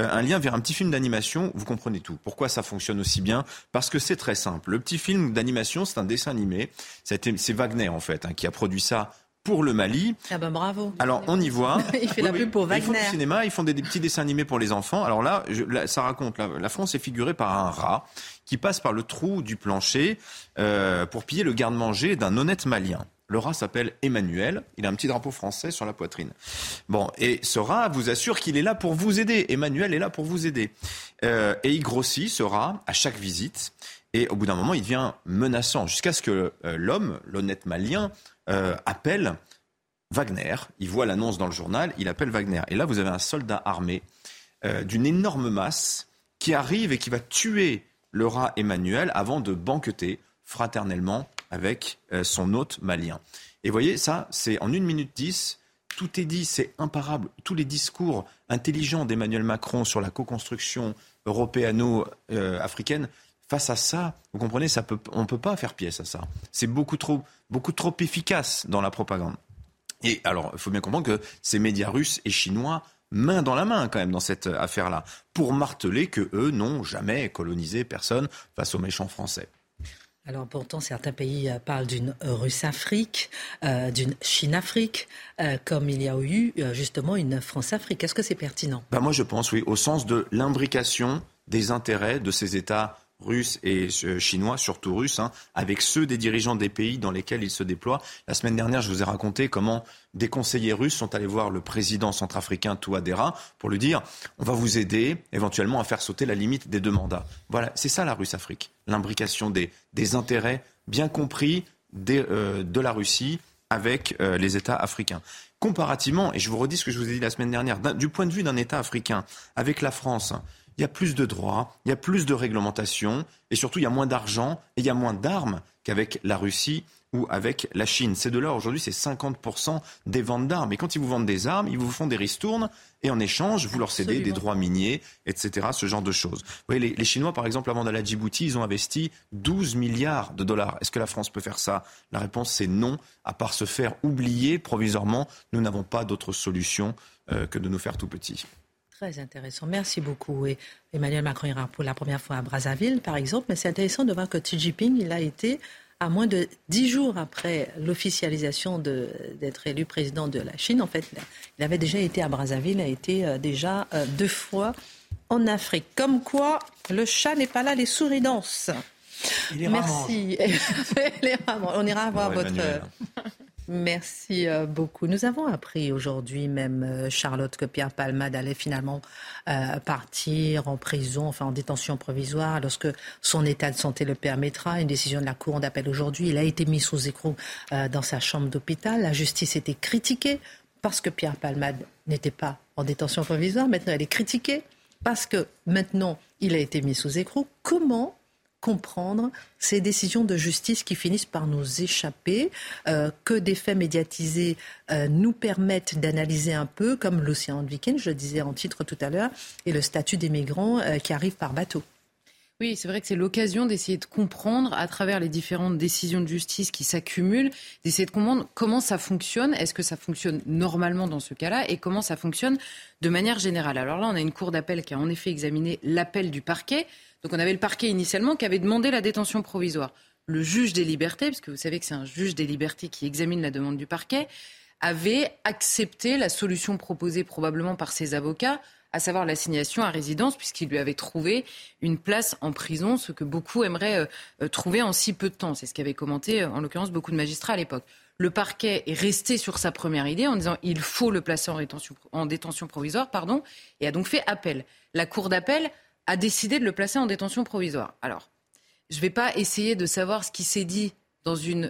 un lien vers un petit film d'animation, vous comprenez tout. Pourquoi ça fonctionne aussi bien? Parce que c'est très simple. Le petit film d'animation, c'est un dessin animé. C'est Wagner, en fait, hein, qui a produit ça pour le Mali. Ah ben bravo. Alors on y voit. <laughs> il fait la pub pour Wagner. Ils font du cinéma, ils font des, petits dessins animés pour les enfants. Alors là, ça raconte, la, France est figurée par un rat qui passe par le trou du plancher euh, pour piller le garde-manger d'un honnête malien. Le rat s'appelle Emmanuel. Il a un petit drapeau français sur la poitrine. Bon, et ce rat vous assure qu'il est là pour vous aider. Emmanuel est là pour vous aider. Euh, et il grossit, ce rat, à chaque visite. Et au bout d'un moment, il devient menaçant, jusqu'à ce que euh, l'homme, l'honnête malien, euh, appelle Wagner. Il voit l'annonce dans le journal, il appelle Wagner. Et là, vous avez un soldat armé d'une énorme masse qui arrive et qui va tuer le rat Emmanuel avant de banqueter fraternellement avec euh, son hôte malien. Et voyez, ça, c'est en une minute dix, tout est dit, c'est imparable. Tous les discours intelligents d'Emmanuel Macron sur la co-construction européano-africaine, face à ça, vous comprenez, ça peut, on ne peut pas faire pièce à ça. C'est beaucoup trop, beaucoup trop efficace dans la propagande. Et alors, il faut bien comprendre que ces médias russes et chinois main dans la main quand même dans cette affaire-là, pour marteler que eux n'ont jamais colonisé personne face aux méchants français. Alors pourtant, certains pays euh, parlent d'une Russe-Afrique, euh, d'une Chine-Afrique, euh, comme il y a eu justement une France-Afrique. Est-ce que c'est pertinent? Bah Moi, je pense, oui, au sens de l'imbrication des intérêts de ces États russes et euh, chinois, surtout russes, hein, avec ceux des dirigeants des pays dans lesquels ils se déploient. La semaine dernière, je vous ai raconté comment des conseillers russes sont allés voir le président centrafricain Touadéra pour lui dire on va vous aider éventuellement à faire sauter la limite des deux mandats. Voilà, c'est ça la Russe-Afrique, l'imbrication des, des, intérêts bien compris euh, de la Russie avec euh, les États africains. Comparativement, et je vous redis ce que je vous ai dit la semaine dernière, du point de vue d'un État africain, avec la France, il y a plus de droits, il y a plus de réglementations, et surtout il y a moins d'argent et il y a moins d'armes qu'avec la Russie ou avec la Chine. Ces deux-là, aujourd'hui, c'est 50% des ventes d'armes. Et quand ils vous vendent des armes, ils vous font des ristournes et en échange, vous leur cédez des droits miniers, etc., ce genre de choses. Vous voyez, les, les Chinois, par exemple, avant d'aller à Djibouti, ils ont investi 12 milliards de dollars. Est-ce que la France peut faire ça? La réponse, c'est non. À part se faire oublier provisoirement, nous n'avons pas d'autre solution euh, que de nous faire tout petits. Très intéressant. Merci beaucoup. Et Emmanuel Macron ira pour la première fois à Brazzaville, par exemple. Mais c'est intéressant de voir que Xi Jinping, il a été à moins de dix jours après l'officialisation d'être élu président de la Chine. En fait, il avait déjà été à Brazzaville, il a été euh, déjà euh, deux fois en Afrique. Comme quoi, le chat n'est pas là, les souris dansent. Merci. <laughs> On ira voir votre, <laughs> Merci euh, beaucoup. Nous avons appris aujourd'hui même, euh, Charlotte, que Pierre Palmade allait finalement euh, partir en prison, enfin en détention provisoire, lorsque son état de santé le permettra. Une décision de la Cour d'appel aujourd'hui. Il a été mis sous écrou dans sa chambre d'hôpital. La justice était critiquée parce que Pierre Palmade n'était pas en détention provisoire. Maintenant, elle est critiquée parce que maintenant, il a été mis sous écrou. Comment comprendre ces décisions de justice qui finissent par nous échapper, euh, que des faits médiatisés euh, nous permettent d'analyser un peu, comme l'océan Viking, je le disais en titre tout à l'heure, et le statut des migrants euh, qui arrivent par bateau. Oui, c'est vrai que c'est l'occasion d'essayer de comprendre, à travers les différentes décisions de justice qui s'accumulent, d'essayer de comprendre comment ça fonctionne, est-ce que ça fonctionne normalement dans ce cas-là, et comment ça fonctionne de manière générale? Alors là, on a une cour d'appel qui a en effet examiné l'appel du parquet. Donc on avait le parquet initialement qui avait demandé la détention provisoire. Le juge des libertés, parce que vous savez que c'est un juge des libertés qui examine la demande du parquet, avait accepté la solution proposée probablement par ses avocats à savoir l'assignation à résidence, puisqu'il lui avait trouvé une place en prison, ce que beaucoup aimeraient euh, euh, trouver en si peu de temps. C'est ce qu'avaient commenté, euh, en l'occurrence, beaucoup de magistrats à l'époque. Le parquet est resté sur sa première idée en disant il faut le placer en, en détention provisoire, pardon, et a donc fait appel. La Cour d'appel a décidé de le placer en détention provisoire. Alors, je ne vais pas essayer de savoir ce qui s'est dit dans une,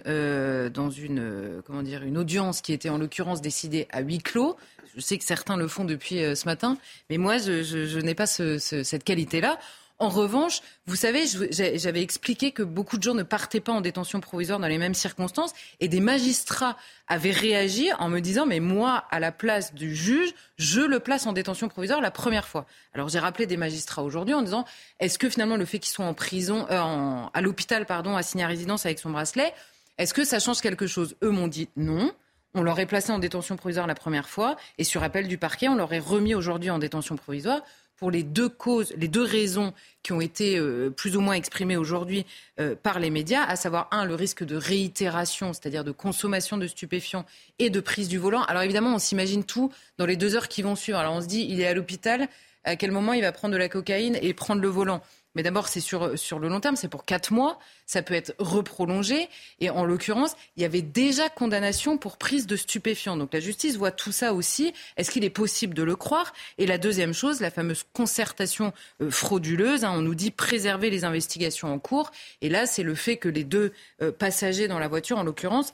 dans une, comment dire, une audience qui était en l'occurrence décidée à huis clos je sais que certains le font depuis euh, ce matin, mais moi, je, n'ai pas cette qualité-là. En revanche, vous savez, j'avais expliqué que beaucoup de gens ne partaient pas en détention provisoire dans les mêmes circonstances et des magistrats avaient réagi en me disant mais moi, à la place du juge, je le place en détention provisoire la première fois. Alors j'ai rappelé des magistrats aujourd'hui en disant est-ce que finalement le fait qu'ils soient en prison, euh, à l'hôpital, pardon, assigné à résidence avec son bracelet, est-ce que ça change quelque chose? Eux m'ont dit non. On l'aurait placé en détention provisoire la première fois et sur appel du parquet, on l'aurait remis aujourd'hui en détention provisoire pour les deux causes, les deux raisons qui ont été euh, plus ou moins exprimées aujourd'hui euh, par les médias, à savoir un, le risque de réitération, c'est-à-dire de consommation de stupéfiants et de prise du volant. Alors évidemment, on s'imagine tout dans les deux heures qui vont suivre. Alors on se dit, il est à l'hôpital, à quel moment il va prendre de la cocaïne et prendre le volant? Mais d'abord, c'est sur, sur le long terme, c'est pour quatre mois. Ça peut être reprolongé. Et en l'occurrence, il y avait déjà condamnation pour prise de stupéfiants. Donc la justice voit tout ça aussi. Est-ce qu'il est possible de le croire? Et la deuxième chose, la fameuse concertation euh, frauduleuse. Hein, on nous dit préserver les investigations en cours. Et là, c'est le fait que les deux euh, passagers dans la voiture, en l'occurrence,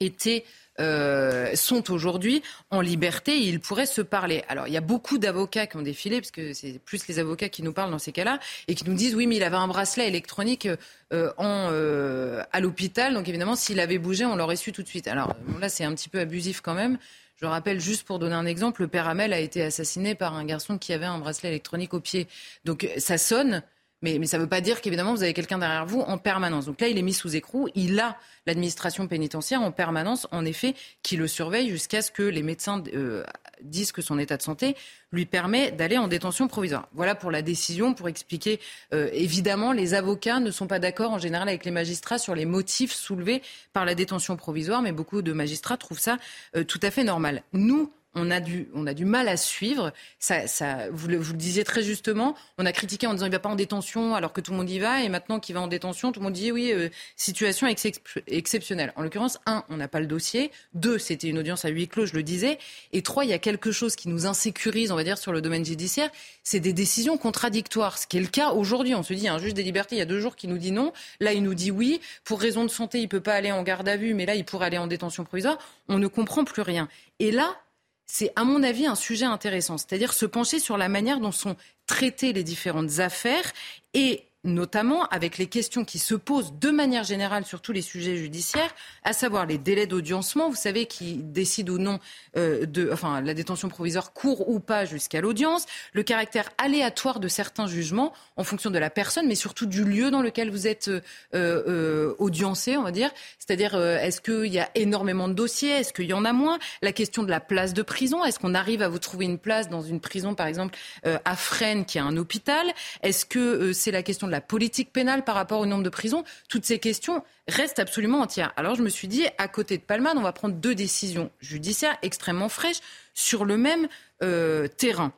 étaient euh, sont aujourd'hui en liberté et ils pourraient se parler. Alors, il y a beaucoup d'avocats qui ont défilé, parce que c'est plus les avocats qui nous parlent dans ces cas-là, et qui nous disent oui, mais il avait un bracelet électronique euh, en, euh, à l'hôpital, donc évidemment, s'il avait bougé, on l'aurait su tout de suite. Alors là, c'est un petit peu abusif quand même. Je rappelle juste pour donner un exemple, le père Hamel a été assassiné par un garçon qui avait un bracelet électronique au pied. Donc ça sonne, mais, ça ne veut pas dire qu'évidemment, vous avez quelqu'un derrière vous en permanence. Donc là, il est mis sous écrou. Il a l'administration pénitentiaire en permanence, en effet, qui le surveille jusqu'à ce que les médecins euh, disent que son état de santé lui permet d'aller en détention provisoire. Voilà pour la décision, pour expliquer. Euh, évidemment, les avocats ne sont pas d'accord en général avec les magistrats sur les motifs soulevés par la détention provisoire, mais beaucoup de magistrats trouvent ça euh, tout à fait normal. Nous, on a du, on a du mal à suivre. Ça, ça, vous, le, vous le disiez très justement, on a critiqué en disant il va pas en détention alors que tout le monde y va, et maintenant qu'il va en détention, tout le monde dit oui, euh, situation ex exceptionnelle. En l'occurrence, un, on n'a pas le dossier, deux, c'était une audience à huis clos, je le disais, et trois, il y a quelque chose qui nous insécurise, on va dire, sur le domaine judiciaire, c'est des décisions contradictoires, ce qui est le cas aujourd'hui. On se dit, un juge des libertés, il y a deux jours qui nous dit non, là il nous dit oui, pour raison de santé, il peut pas aller en garde à vue, mais là il pourrait aller en détention provisoire. On ne comprend plus rien. Et là, c'est à mon avis un sujet intéressant, c'est-à-dire se pencher sur la manière dont sont traitées les différentes affaires et notamment avec les questions qui se posent de manière générale sur tous les sujets judiciaires, à savoir les délais d'audiencement, vous savez, qui décident ou non euh, de, enfin, la détention provisoire court ou pas jusqu'à l'audience, le caractère aléatoire de certains jugements en fonction de la personne, mais surtout du lieu dans lequel vous êtes euh, euh, audiencé, on va dire. C'est-à-dire, est-ce qu'il y a énormément de dossiers, est-ce qu'il y en a moins? La question de la place de prison, est-ce qu'on arrive à vous trouver une place dans une prison, par exemple, à Fresnes, qui est un hôpital? Est-ce que c'est la question de la politique pénale par rapport au nombre de prisons, toutes ces questions restent absolument entières. Alors je me suis dit, à côté de Palman, on va prendre deux décisions judiciaires extrêmement fraîches sur le même euh, terrain.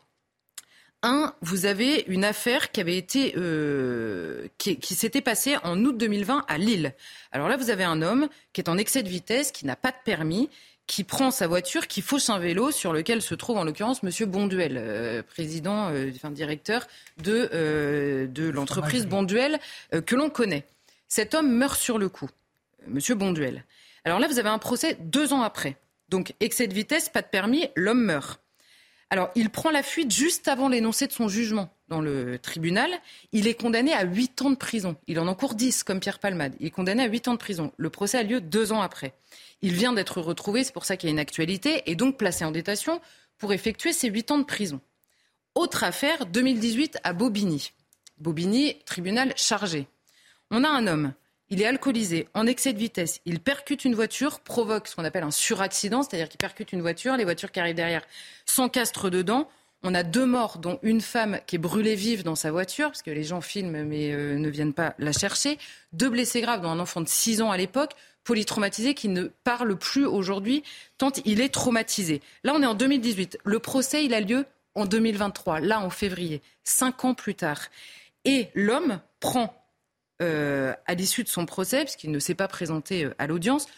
Un, vous avez une affaire qui avait été euh, qui, qui s'était passée en août 2020 à Lille. Alors là, vous avez un homme qui est en excès de vitesse, qui n'a pas de permis, qui prend sa voiture, qui fauche un vélo sur lequel se trouve en l'occurrence Monsieur Bonduel, euh, président, euh, enfin directeur de, euh, de l'entreprise Bonduel que l'on connaît. Cet homme meurt sur le coup, Monsieur Bonduel. Alors là, vous avez un procès deux ans après. Donc excès de vitesse, pas de permis, l'homme meurt. Alors, il prend la fuite juste avant l'énoncé de son jugement dans le tribunal. Il est condamné à 8 ans de prison. Il en encourt 10, comme Pierre Palmade. Il est condamné à 8 ans de prison. Le procès a lieu deux ans après. Il vient d'être retrouvé, c'est pour ça qu'il y a une actualité, et donc placé en détention pour effectuer ses 8 ans de prison. Autre affaire, 2018 à Bobigny. Bobigny, tribunal chargé. On a un homme il est alcoolisé, en excès de vitesse, il percute une voiture, provoque ce qu'on appelle un suraccident, c'est-à-dire qu'il percute une voiture, les voitures qui arrivent derrière s'encastrent dedans. On a deux morts, dont une femme qui est brûlée vive dans sa voiture, parce que les gens filment mais euh, ne viennent pas la chercher. Deux blessés graves, dont un enfant de 6 ans à l'époque, polytraumatisé, qui ne parle plus aujourd'hui, tant il est traumatisé. Là, on est en 2018. Le procès, il a lieu en 2023, là, en février, cinq ans plus tard. Et l'homme prend euh, à l'issue de son procès, puisqu'il ne s'est pas présenté euh, à l'audience,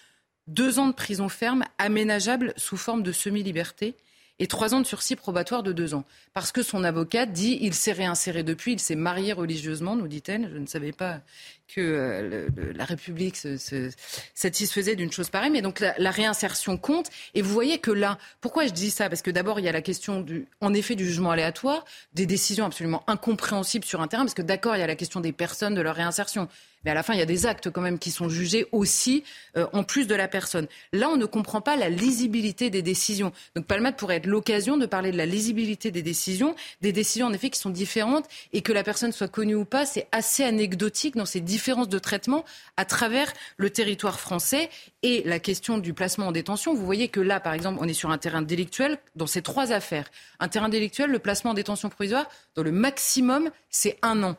deux ans de prison ferme aménageable sous forme de semi-liberté et trois ans de sursis probatoire de deux ans. Parce que son avocat dit il s'est réinséré depuis, il s'est marié religieusement, nous dit-elle. Je ne savais pas que euh, la République se, satisfaisait d'une chose pareille. Mais donc la, réinsertion compte. Et vous voyez que là, pourquoi je dis ça? Parce que d'abord, il y a la question, du, en effet, du jugement aléatoire, des décisions absolument incompréhensibles sur un terrain. Parce que d'accord, il y a la question des personnes, de leur réinsertion. Mais à la fin, il y a des actes quand même qui sont jugés aussi euh, en plus de la personne. Là, on ne comprend pas la lisibilité des décisions. Donc Palmade pourrait être l'occasion de parler de la lisibilité des décisions, des décisions en effet qui sont différentes et que la personne soit connue ou pas, c'est assez anecdotique dans ces différences de traitement à travers le territoire français et la question du placement en détention. Vous voyez que là, par exemple, on est sur un terrain délictuel dans ces trois affaires. Un terrain délictuel, le placement en détention provisoire, dans le maximum, c'est un an.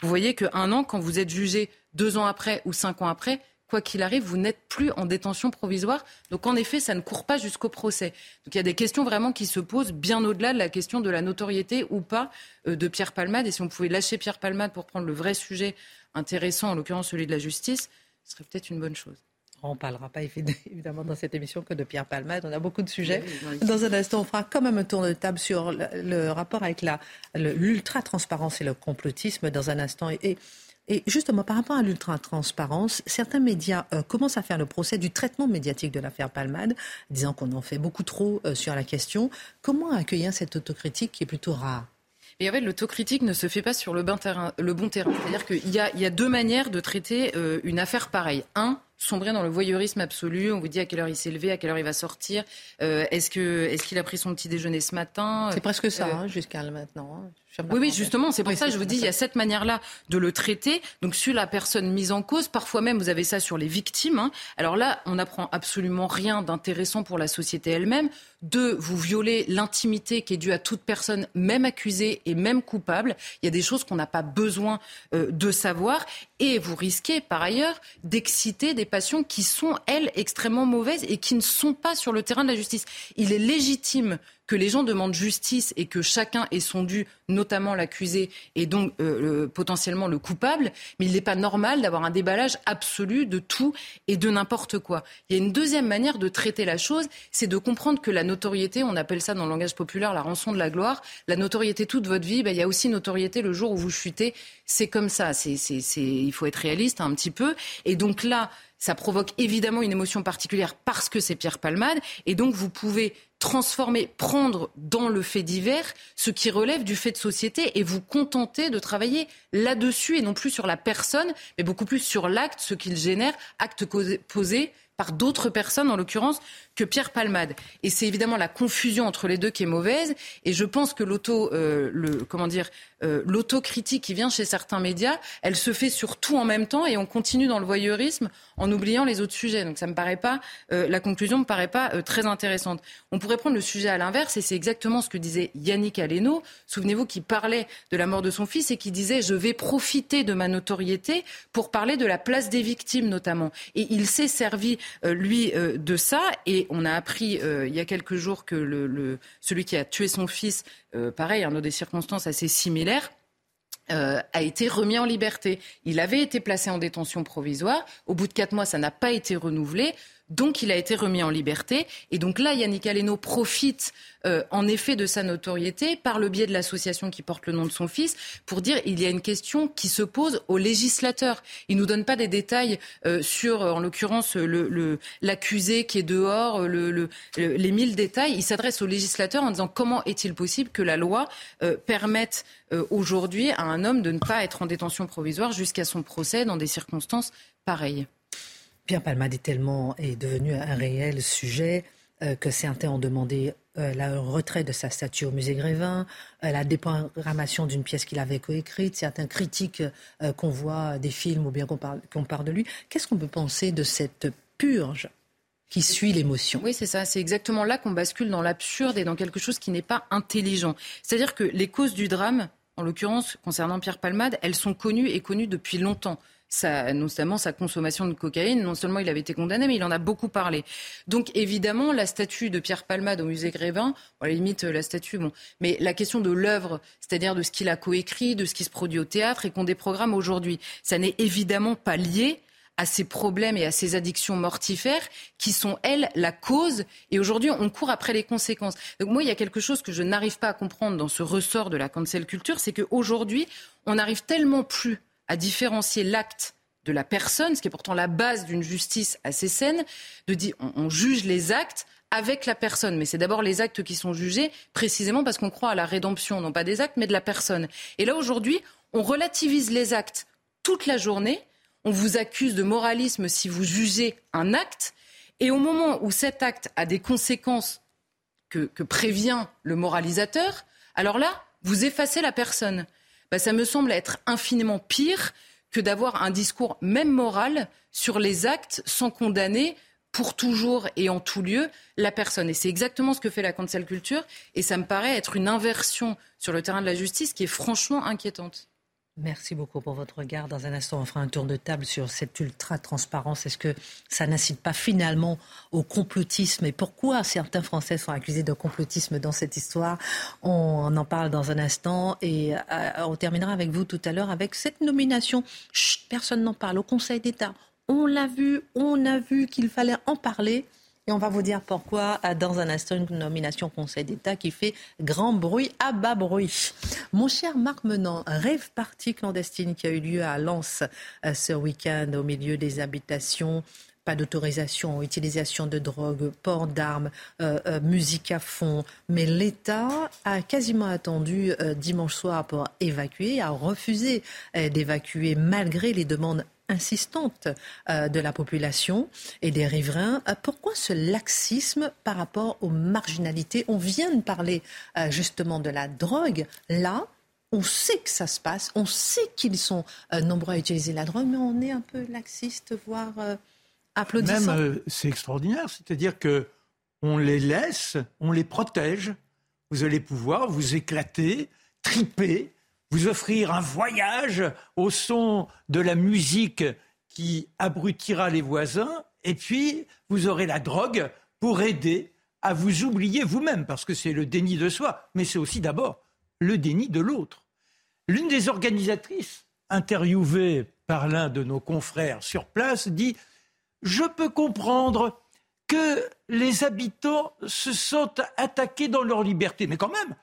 Vous voyez qu'un an, quand vous êtes jugé deux ans après ou cinq ans après, quoi qu'il arrive, vous n'êtes plus en détention provisoire. Donc en effet, ça ne court pas jusqu'au procès. Donc il y a des questions vraiment qui se posent bien au-delà de la question de la notoriété ou pas euh, de Pierre Palmade. Et si on pouvait lâcher Pierre Palmade pour prendre le vrai sujet intéressant, en l'occurrence celui de la justice, ce serait peut-être une bonne chose. On ne parlera pas <laughs> évidemment dans cette émission que de Pierre Palmade. On a beaucoup de sujets. Dans un instant, on fera quand même un tour de table sur le, rapport avec l'ultra-transparence et le complotisme dans un instant. et et justement, par rapport à l'ultra-transparence, certains médias euh, commencent à faire le procès du traitement médiatique de l'affaire Palmade, disant qu'on en fait beaucoup trop euh, sur la question. Comment accueillir cette autocritique qui est plutôt rare? Et en fait, l'autocritique ne se fait pas sur le bon terrain. C'est-à-dire qu'il y, y a, deux manières de traiter euh, une affaire pareille. Un, sombrer dans le voyeurisme absolu. On vous dit à quelle heure il s'est levé, à quelle heure il va sortir. est-ce que est-ce qu'il a pris son petit déjeuner ce matin? C'est presque ça hein, jusqu'à maintenant. Oui, oui, justement, c'est pour ça que je vous dis, il y a cette manière-là de le traiter. Donc sur la personne mise en cause, parfois même vous avez ça sur les victimes. Hein. Alors là, on n'apprend absolument rien d'intéressant pour la société elle-même. Deux, vous violez l'intimité qui est due à toute personne, même accusée et même coupable. Il y a des choses qu'on n'a pas besoin euh, de savoir. Et vous risquez, par ailleurs, d'exciter des passions qui sont, elles, extrêmement mauvaises et qui ne sont pas sur le terrain de la justice. Il est légitime que les gens demandent justice et que chacun ait son dû, notamment l'accusé et donc euh, potentiellement le coupable, mais il n'est pas normal d'avoir un déballage absolu de tout et de n'importe quoi. Il y a une deuxième manière de traiter la chose, c'est de comprendre que la notoriété, on appelle ça dans le langage populaire la rançon de la gloire, la notoriété toute votre vie, ben, il y a aussi notoriété le jour où vous chutez. C'est comme ça, il faut être réaliste un petit peu. Et donc là, ça provoque évidemment une émotion particulière parce que c'est Pierre Palmade. Et donc, vous pouvez transformer, prendre dans le fait divers ce qui relève du fait de société et vous contenter de travailler là-dessus et non plus sur la personne, mais beaucoup plus sur l'acte, ce qu'il génère, acte posé par d'autres personnes, en l'occurrence, que Pierre Palmade. Et c'est évidemment la confusion entre les deux qui est mauvaise. Et je pense que l'auto, euh, le, comment dire, euh, l'autocritique qui vient chez certains médias, elle se fait sur tout en même temps et on continue dans le voyeurisme en oubliant les autres sujets. Donc ça me paraît pas, euh, la conclusion me paraît pas très intéressante. On pourrait prendre le sujet à l'inverse et c'est exactement ce que disait Yannick Aleno. Souvenez-vous qui parlait de la mort de son fils et qui disait je vais profiter de ma notoriété pour parler de la place des victimes notamment. Et il s'est servi lui de ça et on a appris euh, il y a quelques jours que celui qui a tué son fils, euh, pareil, dans des circonstances assez similaires, euh, a été remis en liberté. Il avait été placé en détention provisoire. Au bout de quatre mois, ça n'a pas été renouvelé. Donc il a été remis en liberté. Et donc là, Yannick Aleno profite euh, en effet de sa notoriété par le biais de l'association qui porte le nom de son fils pour dire il y a une question qui se pose aux législateurs. Il nous donne pas des détails euh, sur, en l'occurrence, l'accusé qui est dehors, le, les mille détails. Il s'adresse aux législateurs en disant comment est-il possible que la loi euh, permette aujourd'hui à un homme de ne pas être en détention provisoire jusqu'à son procès dans des circonstances pareilles. Pierre Palmade est tellement est devenu un réel sujet euh, que certains ont demandé euh, le retrait de sa statue au musée Grévin, euh, la déprogrammation d'une pièce qu'il avait coécrite, certains critiques qu'on voit des films ou bien qu'on parle, qu'on parle de lui. Qu'est-ce qu'on peut penser de cette purge qui suit l'émotion? Oui, c'est ça. C'est exactement là qu'on bascule dans l'absurde et dans quelque chose qui n'est pas intelligent. C'est-à-dire que les causes du drame, en l'occurrence concernant Pierre Palmade, elles sont connues et connues depuis longtemps notamment sa consommation de cocaïne. Non seulement il avait été condamné, mais il en a beaucoup parlé. Donc évidemment, la statue de Pierre Palmade au musée Grévin, à la limite la statue, bon, mais la question de l'œuvre, c'est-à-dire de ce qu'il a coécrit, de ce qui se produit au théâtre et qu'on déprogramme aujourd'hui, ça n'est évidemment pas lié à ces problèmes et à ces addictions mortifères qui sont, elles, la cause. Et aujourd'hui, on court après les conséquences. Donc moi, il y a quelque chose que je n'arrive pas à comprendre dans ce ressort de la cancel culture, c'est qu'aujourd'hui, on n'arrive tellement plus à différencier l'acte de la personne, ce qui est pourtant la base d'une justice assez saine, de dire on, juge les actes avec la personne. Mais c'est d'abord les actes qui sont jugés, précisément parce qu'on croit à la rédemption, non pas des actes, mais de la personne. Et là, aujourd'hui, on relativise les actes toute la journée. On vous accuse de moralisme si vous jugez un acte. Et au moment où cet acte a des conséquences que, que prévient le moralisateur, alors là, vous effacez la personne. Bah, ça me semble être infiniment pire que d'avoir un discours même moral sur les actes sans condamner pour toujours et en tout lieu la personne. Et c'est exactement ce que fait la cancel culture. Et ça me paraît être une inversion sur le terrain de la justice qui est franchement inquiétante. Merci beaucoup pour votre regard. Dans un instant, on fera un tour de table sur cette ultra-transparence. Est-ce que ça n'incite pas finalement au complotisme? Et pourquoi certains Français sont accusés de complotisme dans cette histoire? On en parle dans un instant et euh, on terminera avec vous tout à l'heure avec cette nomination. Chut, personne n'en parle au Conseil d'État. On l'a vu, on a vu qu'il fallait en parler. Et on va vous dire pourquoi dans un instant une nomination Conseil d'État qui fait grand bruit à bas bruit. Mon cher Marc Menant, rêve partie clandestine qui a eu lieu à Lens euh, ce week-end au milieu des habitations pas d'autorisation, utilisation de drogue, port d'armes, euh, euh, musique à fond. Mais l'État a quasiment attendu dimanche soir pour évacuer, a refusé d'évacuer malgré les demandes insistante euh, de la population et des riverains. Euh, pourquoi ce laxisme par rapport aux marginalités? On vient de parler euh, justement de la drogue. Là, on sait que ça se passe, on sait qu'ils sont nombreux à utiliser la drogue, mais on est un peu laxiste, voire applaudissant. C'est extraordinaire, c'est-à-dire que on les laisse, on les protège. Vous allez pouvoir vous éclater, triper, vous offrir un voyage au son de la musique qui abrutira les voisins, et puis vous aurez la drogue pour aider à vous oublier vous-même, parce que c'est le déni de soi, mais c'est aussi d'abord le déni de l'autre. L'une des organisatrices, interviewée par l'un de nos confrères sur place, dit Je peux comprendre que les habitants se sentent attaqués dans leur liberté, mais quand même,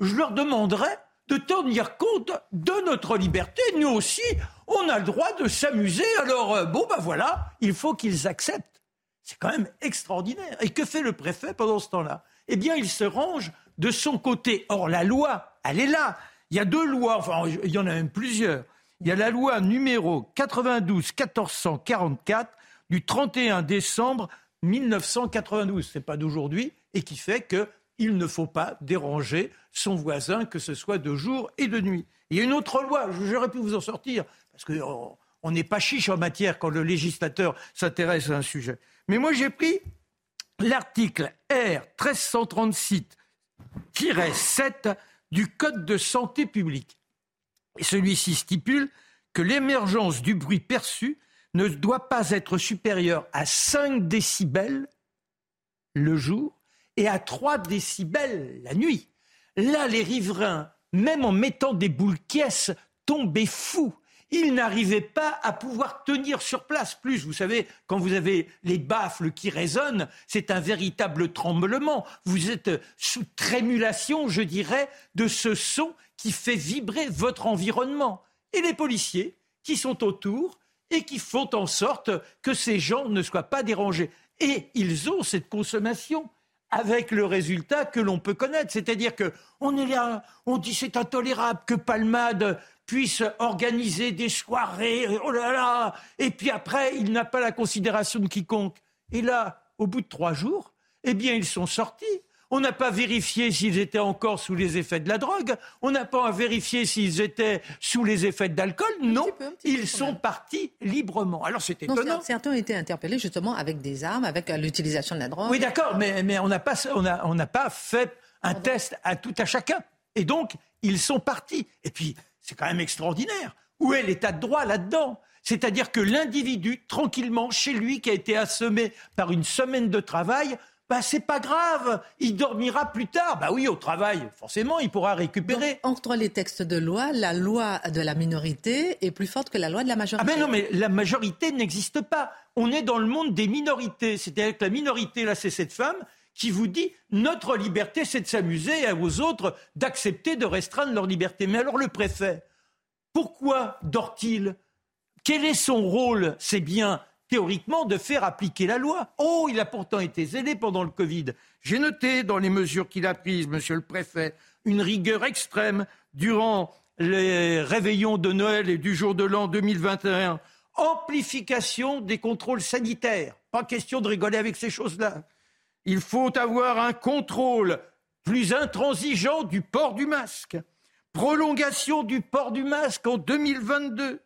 je leur demanderais de tenir compte de notre liberté. Nous aussi, on a le droit de s'amuser. Alors, euh, bon, ben voilà, il faut qu'ils acceptent. C'est quand même extraordinaire. Et que fait le préfet pendant ce temps-là? Eh bien, il se range de son côté. Or, la loi, elle est là. Il y a deux lois, enfin, il y en a même plusieurs. Il y a la loi numéro 92-1444 du 31 décembre 1992, c'est pas d'aujourd'hui, et qui fait que il ne faut pas déranger son voisin, que ce soit de jour et de nuit. Il y a une autre loi, j'aurais pu vous en sortir, parce qu'on oh, n'est pas chiche en matière quand le législateur s'intéresse à un sujet. Mais moi, j'ai pris l'article R 1336-7 du Code de santé publique. Et celui-ci stipule que l'émergence du bruit perçu ne doit pas être supérieure à 5 décibels le jour et à 3 décibels la nuit. Là, les riverains, même en mettant des boules caisses, tombaient fous. il n'arrivait pas à pouvoir tenir sur place. Plus, vous savez, quand vous avez les baffles qui résonnent, c'est un véritable tremblement. Vous êtes sous trémulation, je dirais, de ce son qui fait vibrer votre environnement. Et les policiers qui sont autour et qui font en sorte que ces gens ne soient pas dérangés. Et ils ont cette consommation avec le résultat que l'on peut connaître. C'est-à-dire que on est dit c'est intolérable que Palmade puisse organiser des soirées, oh là là, et puis après, il n'a pas la considération de quiconque. Et là, au bout de trois jours, eh bien, ils sont sortis. On n'a pas vérifié s'ils étaient encore sous les effets de la drogue. On n'a pas vérifié s'ils étaient sous les effets d'alcool. Non, ils sont partis librement. Alors c'est étonnant. certains ont été interpellés justement avec des armes, avec euh, l'utilisation de la drogue. Oui, d'accord, mais, mais on n'a pas, on a, on pas fait un test à tout à chacun. Et donc, ils sont partis. Et puis, c'est quand même extraordinaire. Où est l'état de droit là-dedans? C'est-à-dire que l'individu, tranquillement, chez lui, qui a été assommé par une semaine de travail, bah c'est pas grave, il dormira plus tard. Bah oui, au travail, forcément, il pourra récupérer. entre les textes de loi, la loi de la minorité est plus forte que la loi de la majorité. Ah ben non, mais la majorité n'existe pas. On est dans le monde des minorités. C'est-à-dire que la minorité, là, c'est cette femme qui vous dit notre liberté, c'est de s'amuser et aux autres d'accepter de restreindre leur liberté. Mais alors le préfet, pourquoi dort-il? Quel est son rôle? C'est bien théoriquement de faire appliquer la loi. Oh, il a pourtant été zélé pendant le Covid. J'ai noté dans les mesures qu'il a prises, monsieur le préfet, une rigueur extrême durant les réveillons de Noël et du jour de l'an 2021. Amplification des contrôles sanitaires. Pas question de rigoler avec ces choses-là. Il faut avoir un contrôle plus intransigeant du port du masque. Prolongation du port du masque en 2022.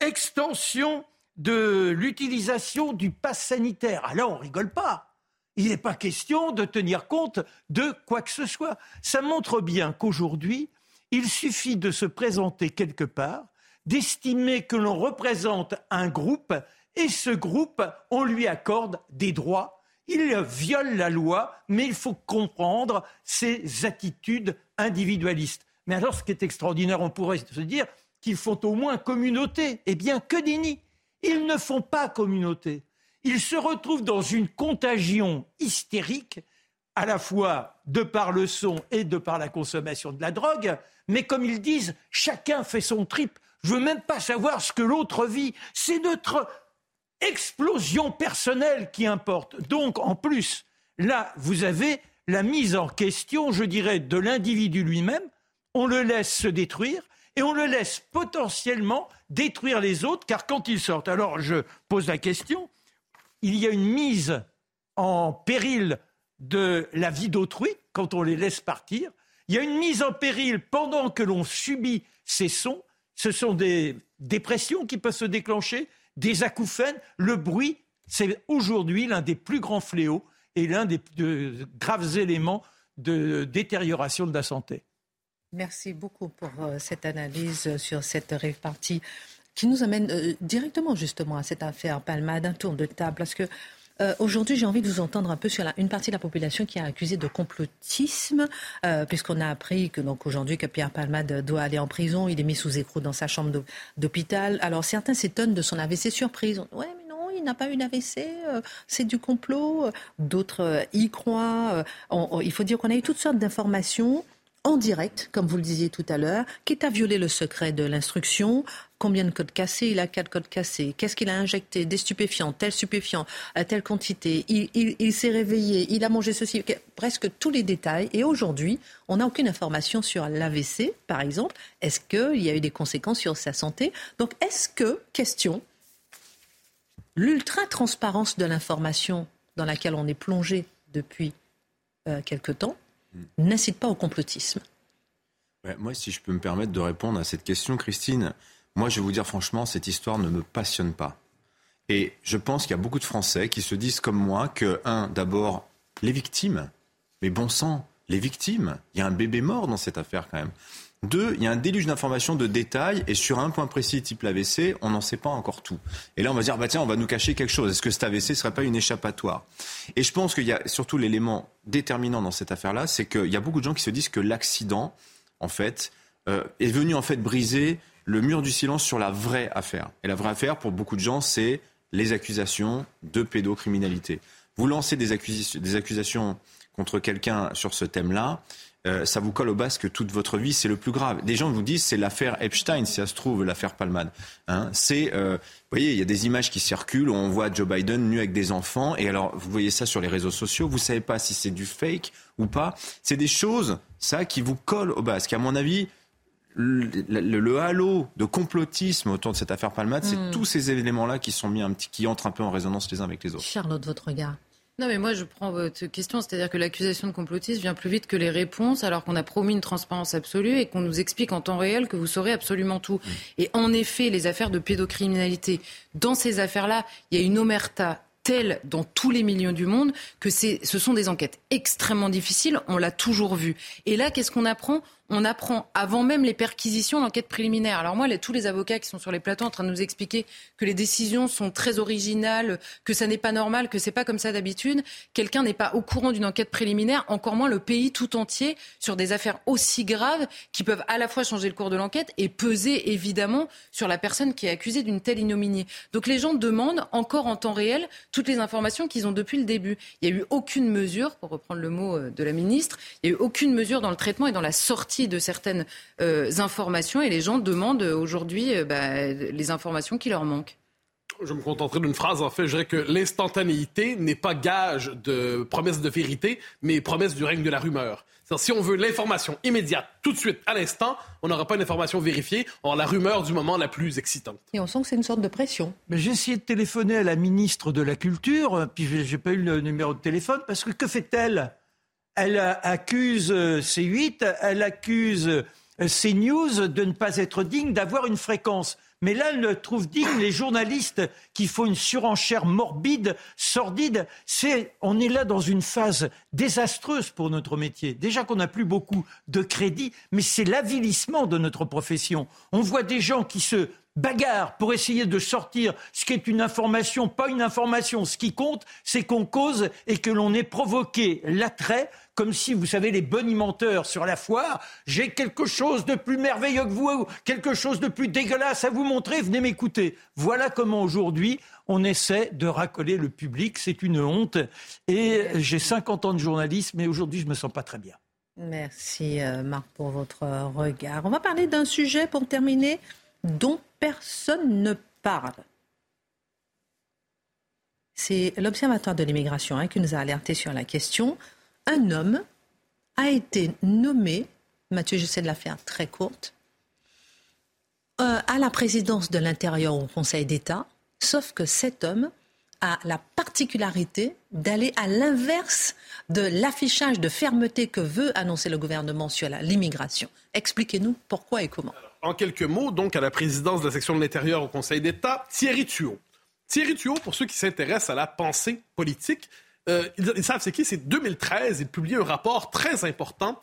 Extension de l'utilisation du pass sanitaire. Ah là, on rigole pas. Il n'est pas question de tenir compte de quoi que ce soit. Ça montre bien qu'aujourd'hui, il suffit de se présenter quelque part, d'estimer que l'on représente un groupe, et ce groupe, on lui accorde des droits il viole la loi, mais il faut comprendre ses attitudes individualistes. Mais alors, ce qui est extraordinaire, on pourrait se dire qu'ils font au moins communauté. Eh bien, que déni Ils ne font pas communauté. Ils se retrouvent dans une contagion hystérique, à la fois de par le son et de par la consommation de la drogue, mais comme ils disent, chacun fait son trip. Je veux même pas savoir ce que l'autre vit. C'est notre explosion personnelle qui importe. Donc, en plus, là, vous avez la mise en question, je dirais, de l'individu lui-même. On le laisse se détruire et on le laisse potentiellement détruire les autres, car quand ils sortent, alors je pose la question, il y a une mise en péril de la vie d'autrui quand on les laisse partir. Il y a une mise en péril pendant que l'on subit ces sons. Ce sont des dépressions qui peuvent se déclencher, des acouphènes. Le bruit, c'est aujourd'hui l'un des plus grands fléaux et l'un des graves éléments de détérioration de la santé. Merci beaucoup pour euh, cette analyse sur cette répartie qui nous amène euh, directement justement à cette affaire Palmade, un tour de table, parce que euh, aujourd'hui, j'ai envie de vous entendre un peu sur une partie de la population qui a accusé de complotisme, puisqu'on a appris que donc aujourd'hui que Pierre Palmade doit aller en prison. Il est mis sous écrou dans sa chambre d'hôpital. Alors certains s'étonnent de son AVC surprise. Ouais, mais non, il n'a pas eu d'AVC. c'est du complot. D'autres y croient. il faut dire qu'on a eu toutes sortes d'informations en direct, comme vous le disiez tout à l'heure, quitte à violer le secret de l'instruction? Combien de codes cassés? Il a quatre codes cassés. Qu'est-ce qu'il a injecté? Des stupéfiants, tel stupéfiant, à telle quantité. Il, s'est réveillé, il a mangé ceci. Presque tous les détails. Et aujourd'hui, on n'a aucune information sur l'AVC, par exemple. Est-ce qu'il y a eu des conséquences sur sa santé? Donc, est-ce que, question, l'ultra-transparence de l'information dans laquelle on est plongé depuis euh, quelque temps n'incite pas au complotisme Moi, si je peux me permettre de répondre à cette question, Christine, moi, je vais vous dire franchement, cette histoire ne me passionne pas. Et je pense qu'il y a beaucoup de Français qui se disent comme moi que, un, d'abord, les victimes, mais bon sang, les victimes, il y a un bébé mort dans cette affaire quand même. Deux, il y a un déluge d'informations, de détails, et sur un point précis, type l'AVC, on n'en sait pas encore tout. Et là, on va dire, bah tiens, on va nous cacher quelque chose. Est-ce que cet AVC ne serait pas une échappatoire? Et je pense qu'il y a surtout l'élément déterminant dans cette affaire-là, c'est qu'il y a beaucoup de gens qui se disent que l'accident, en fait, euh, est venu en fait briser le mur du silence sur la vraie affaire. Et la vraie affaire, pour beaucoup de gens, c'est les accusations de pédocriminalité. Vous lancez des, des accusations contre quelqu'un sur ce thème-là, euh, ça vous colle au basque toute votre vie, c'est le plus grave. Des gens vous disent c'est l'affaire Epstein, si ça se trouve, l'affaire Palman. Hein, c'est, euh, vous voyez, il y a des images qui circulent, où on voit Joe Biden nu avec des enfants, et alors vous voyez ça sur les réseaux sociaux, vous savez pas si c'est du fake ou pas. C'est des choses, ça, qui vous collent au basque. À mon avis, le, halo de complotisme autour de cette affaire Palmade, c'est hmm. tous ces éléments-là qui sont mis un petit, qui entrent un peu en résonance les uns avec les autres. Charlotte, votre regard. Non, mais moi, je prends votre question, c'est-à-dire que l'accusation de complotisme vient plus vite que les réponses, alors qu'on a promis une transparence absolue et qu'on nous explique en temps réel que vous saurez absolument tout. Hmm. Et en effet, les affaires de pédocriminalité, dans ces affaires-là, il y a une omerta telle dans tous les milieux du monde que ce sont des enquêtes extrêmement difficiles. On l'a toujours vu. Et là, qu'est-ce qu'on apprend? On apprend avant même les perquisitions l'enquête préliminaire. Alors moi, tous les avocats qui sont sur les plateaux en train de nous expliquer que les décisions sont très originales, que ça n'est pas normal, que c'est pas comme ça d'habitude. Quelqu'un n'est pas au courant d'une enquête préliminaire, encore moins le pays tout entier sur des affaires aussi graves qui peuvent à la fois changer le cours de l'enquête et peser évidemment sur la personne qui est accusée d'une telle ignominie. Donc les gens demandent encore en temps réel toutes les informations qu'ils ont depuis le début. Il n'y a eu aucune mesure, pour reprendre le mot euh, de la ministre, il n'y a eu aucune mesure dans le traitement et dans la sortie de certaines euh, informations et les gens demandent aujourd'hui euh, bah, les informations qui leur manquent. Je me contenterai d'une phrase, en fait. Je dirais que l'instantanéité n'est pas gage de promesse de vérité, mais promesse du règne de la rumeur. Si on veut l'information immédiate, tout de suite, à l'instant, on n'aura pas une information vérifiée. On la rumeur du moment la plus excitante. Et on sent que c'est une sorte de pression. Mais j'ai essayé de téléphoner à la ministre de la Culture, puis j'ai pas eu le numéro de téléphone, parce que que fait-elle? Elle accuse euh, C8, elle accuse euh, CNews de ne pas être digne d'avoir une fréquence. Mais là, elle trouve digne les journalistes qui font une surenchère morbide, sordide. C'est, on est là dans une phase désastreuse pour notre métier. Déjà qu'on n'a plus beaucoup de crédit, mais c'est l'avilissement de notre profession. On voit des gens qui se bagarre pour essayer de sortir ce qui est une information, pas une information. Ce qui compte, c'est qu'on cause et que l'on ait provoqué l'attrait, comme si, vous savez, les bonimenteurs sur la foire, j'ai quelque chose de plus merveilleux que vous, quelque chose de plus dégueulasse à vous montrer, venez m'écouter. Voilà comment aujourd'hui on essaie de racoler le public, c'est une honte. Et j'ai 50 ans de journalisme, mais aujourd'hui je me sens pas très bien. Merci euh, Marc pour votre regard. On va parler d'un sujet pour terminer dont personne ne parle. C'est l'Observatoire de l'immigration hein, qui nous a alerté sur la question. Un homme a été nommé, Mathieu, j'essaie de la faire très courte, euh, à la présidence de l'Intérieur au Conseil d'État, sauf que cet homme a la particularité d'aller à l'inverse de l'affichage de fermeté que veut annoncer le gouvernement sur l'immigration. Expliquez-nous pourquoi et comment en quelques mots, donc, à la présidence de la section de l'Intérieur au Conseil d'État, Thierry Thuot. Thierry Thuot, pour ceux qui s'intéressent à la pensée politique, euh, ils, savent c'est qui, c'est 2013, il publie un rapport très important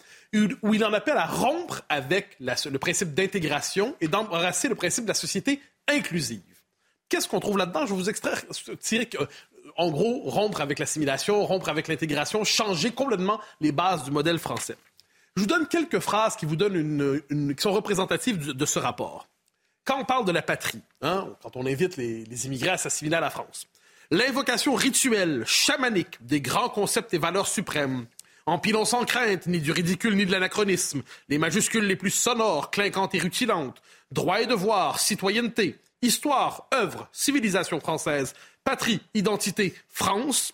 où, il en appelle à rompre avec le principe d'intégration et d'embrasser le principe de la société inclusive. Qu'est-ce qu'on trouve là-dedans? Je vais vous extraire, Thierry, euh, en gros, rompre avec l'assimilation, rompre avec l'intégration, changer complètement les bases du modèle français. Je vous donne quelques phrases qui vous donnent une, qui sont représentatives de, ce rapport. Quand on parle de la patrie, hein, quand on invite les, immigrés à s'assimiler à la France, l'invocation rituelle, chamanique des grands concepts et valeurs suprêmes, empilant sans crainte ni du ridicule ni de l'anachronisme, les majuscules les plus sonores, clinquantes et rutilantes, droit et devoir, citoyenneté, histoire, œuvre, civilisation française, patrie, identité, France,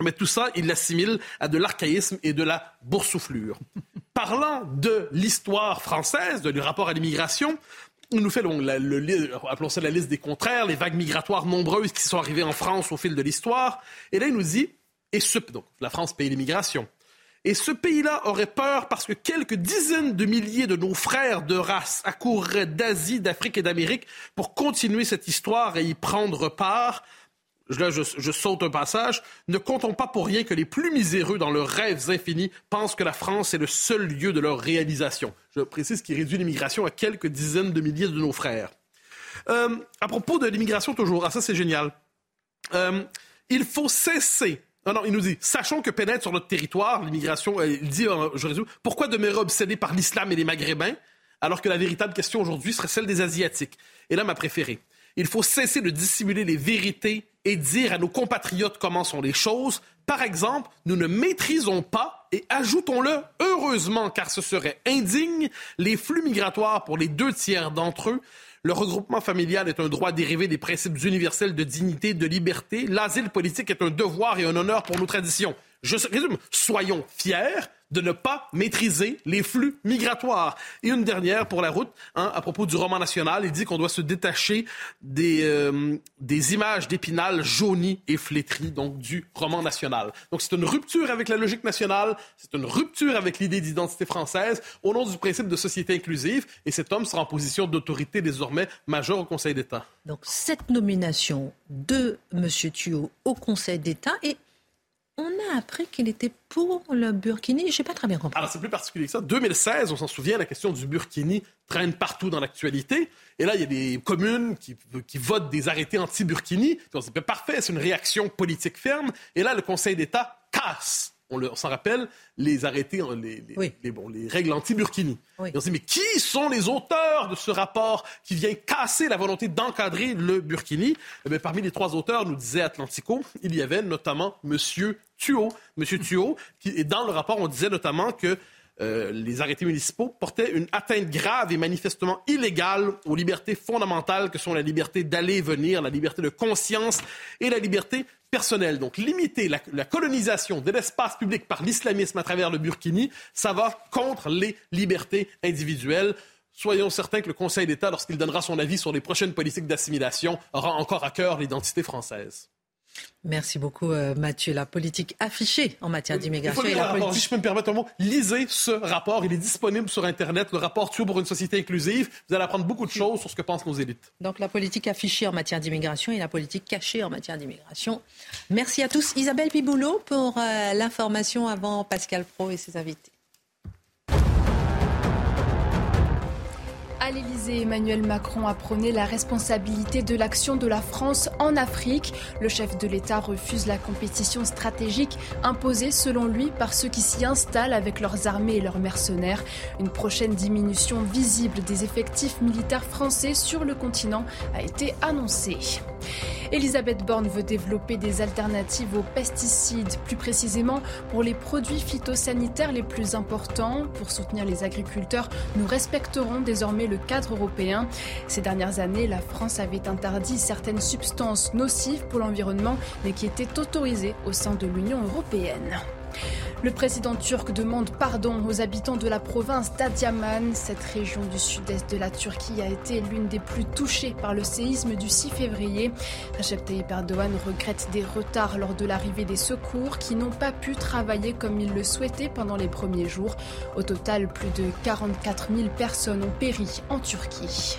mais tout ça, il l'assimile à de l'archaïsme et de la boursouflure. <laughs> Parlant de l'histoire française, de du rapport à l'immigration, il nous fait, le, appelons ça la liste des contraires, les vagues migratoires nombreuses qui sont arrivées en France au fil de l'histoire. Et là, il nous dit, et ce, donc, la France paye l'immigration. Et ce pays-là aurait peur parce que quelques dizaines de milliers de nos frères de race accourraient d'Asie, d'Afrique et d'Amérique pour continuer cette histoire et y prendre part je, saute un passage, ne comptons pas pour rien que les plus miséreux dans leurs rêves infinis pensent que la France est le seul lieu de leur réalisation. Je précise qu'il réduit l'immigration à quelques dizaines de milliers de nos frères. Euh, à propos de l'immigration toujours, ah ça c'est génial. Euh, il faut cesser non, non, il nous dit, sachons que pénètre sur notre territoire l'immigration, euh, il dit, je résume, pourquoi demeurer obsédé par l'islam et les maghrébins alors que la véritable question aujourd'hui serait celle des Asiatiques? Et là, ma préférée. Il faut cesser de dissimuler les vérités et dire à nos compatriotes comment sont les choses. Par exemple, nous ne maîtrisons pas, et ajoutons-le heureusement car ce serait indigne, les flux migratoires pour les deux tiers d'entre eux. Le regroupement familial est un droit dérivé des principes universels de dignité, de liberté. L'asile politique est un devoir et un honneur pour nos traditions. Je résume, soyons fiers de ne pas maîtriser les flux migratoires. Et une dernière pour la route, hein, à propos du roman national, il dit qu'on doit se détacher des, euh, des images d'épinal jaunies et flétries, donc du roman national. Donc c'est une rupture avec la logique nationale, c'est une rupture avec l'idée d'identité française au nom du principe de société inclusive, et cet homme sera en position d'autorité désormais majeure au Conseil d'État. Donc cette nomination de M. Thuot au Conseil d'État est on a appris qu'il était pour le Burkini. Je n'ai pas très bien compris. Alors, c'est plus particulier que ça. 2016, on s'en souvient, la question du Burkini traîne partout dans l'actualité. Et là, il y a des communes qui, votent des arrêtés anti-Burkini. On se dit, parfait, c'est une réaction politique ferme. Et là, le Conseil d'État casse on, s'en rappelle, les arrêtés, les, les, bon, les règles anti-Burkini. on se dit, mais qui sont les auteurs de ce rapport qui vient casser la volonté d'encadrer le Burkini? Eh Parmi les trois auteurs, nous disait Atlantico, il y avait notamment M. Thuot. M. Thuot, qui, et dans le rapport, on disait notamment que euh, les arrêtés municipaux portaient une atteinte grave et manifestement illégale aux libertés fondamentales que sont la liberté d'aller et venir, la liberté de conscience et la liberté personnelle. Donc limiter la, la colonisation de l'espace public par l'islamisme à travers le Burkini, ça va contre les libertés individuelles. Soyons certains que le Conseil d'État, lorsqu'il donnera son avis sur les prochaines politiques d'assimilation, aura encore à cœur l'identité française. Merci beaucoup euh, Mathieu. La politique affichée en matière d'immigration. Si je peux me permettre un mot, lisez ce rapport. Il est disponible sur Internet, le rapport Tuyau pour une société inclusive. Vous allez apprendre beaucoup de choses sur ce que pensent nos élites. Donc la politique affichée en matière d'immigration et la politique cachée en matière d'immigration. Merci à tous. Isabelle Piboulot pour euh, l'information avant Pascal Pro et ses invités. Emmanuel Macron a prôné la responsabilité de l'action de la France en Afrique. Le chef de l'État refuse la compétition stratégique imposée selon lui par ceux qui s'y installent avec leurs armées et leurs mercenaires. Une prochaine diminution visible des effectifs militaires français sur le continent a été annoncée. Elisabeth Borne veut développer des alternatives aux pesticides, plus précisément pour les produits phytosanitaires les plus importants. Pour soutenir les agriculteurs, nous respecterons désormais le cadre Ces dernières années, la France avait interdit certaines substances nocives pour l'environnement, mais qui étaient autorisées au sein de l'Union européenne. Le président turc demande pardon aux habitants de la province d'Adiaman. Cette région du sud-est de la Turquie a été l'une des plus touchées par le séisme du 6 février. Recep Tayyip Erdogan regrette des retards lors de l'arrivée des secours qui n'ont pas pu travailler comme il le souhaitait pendant les premiers jours. Au total, plus de 44 000 personnes ont péri en Turquie.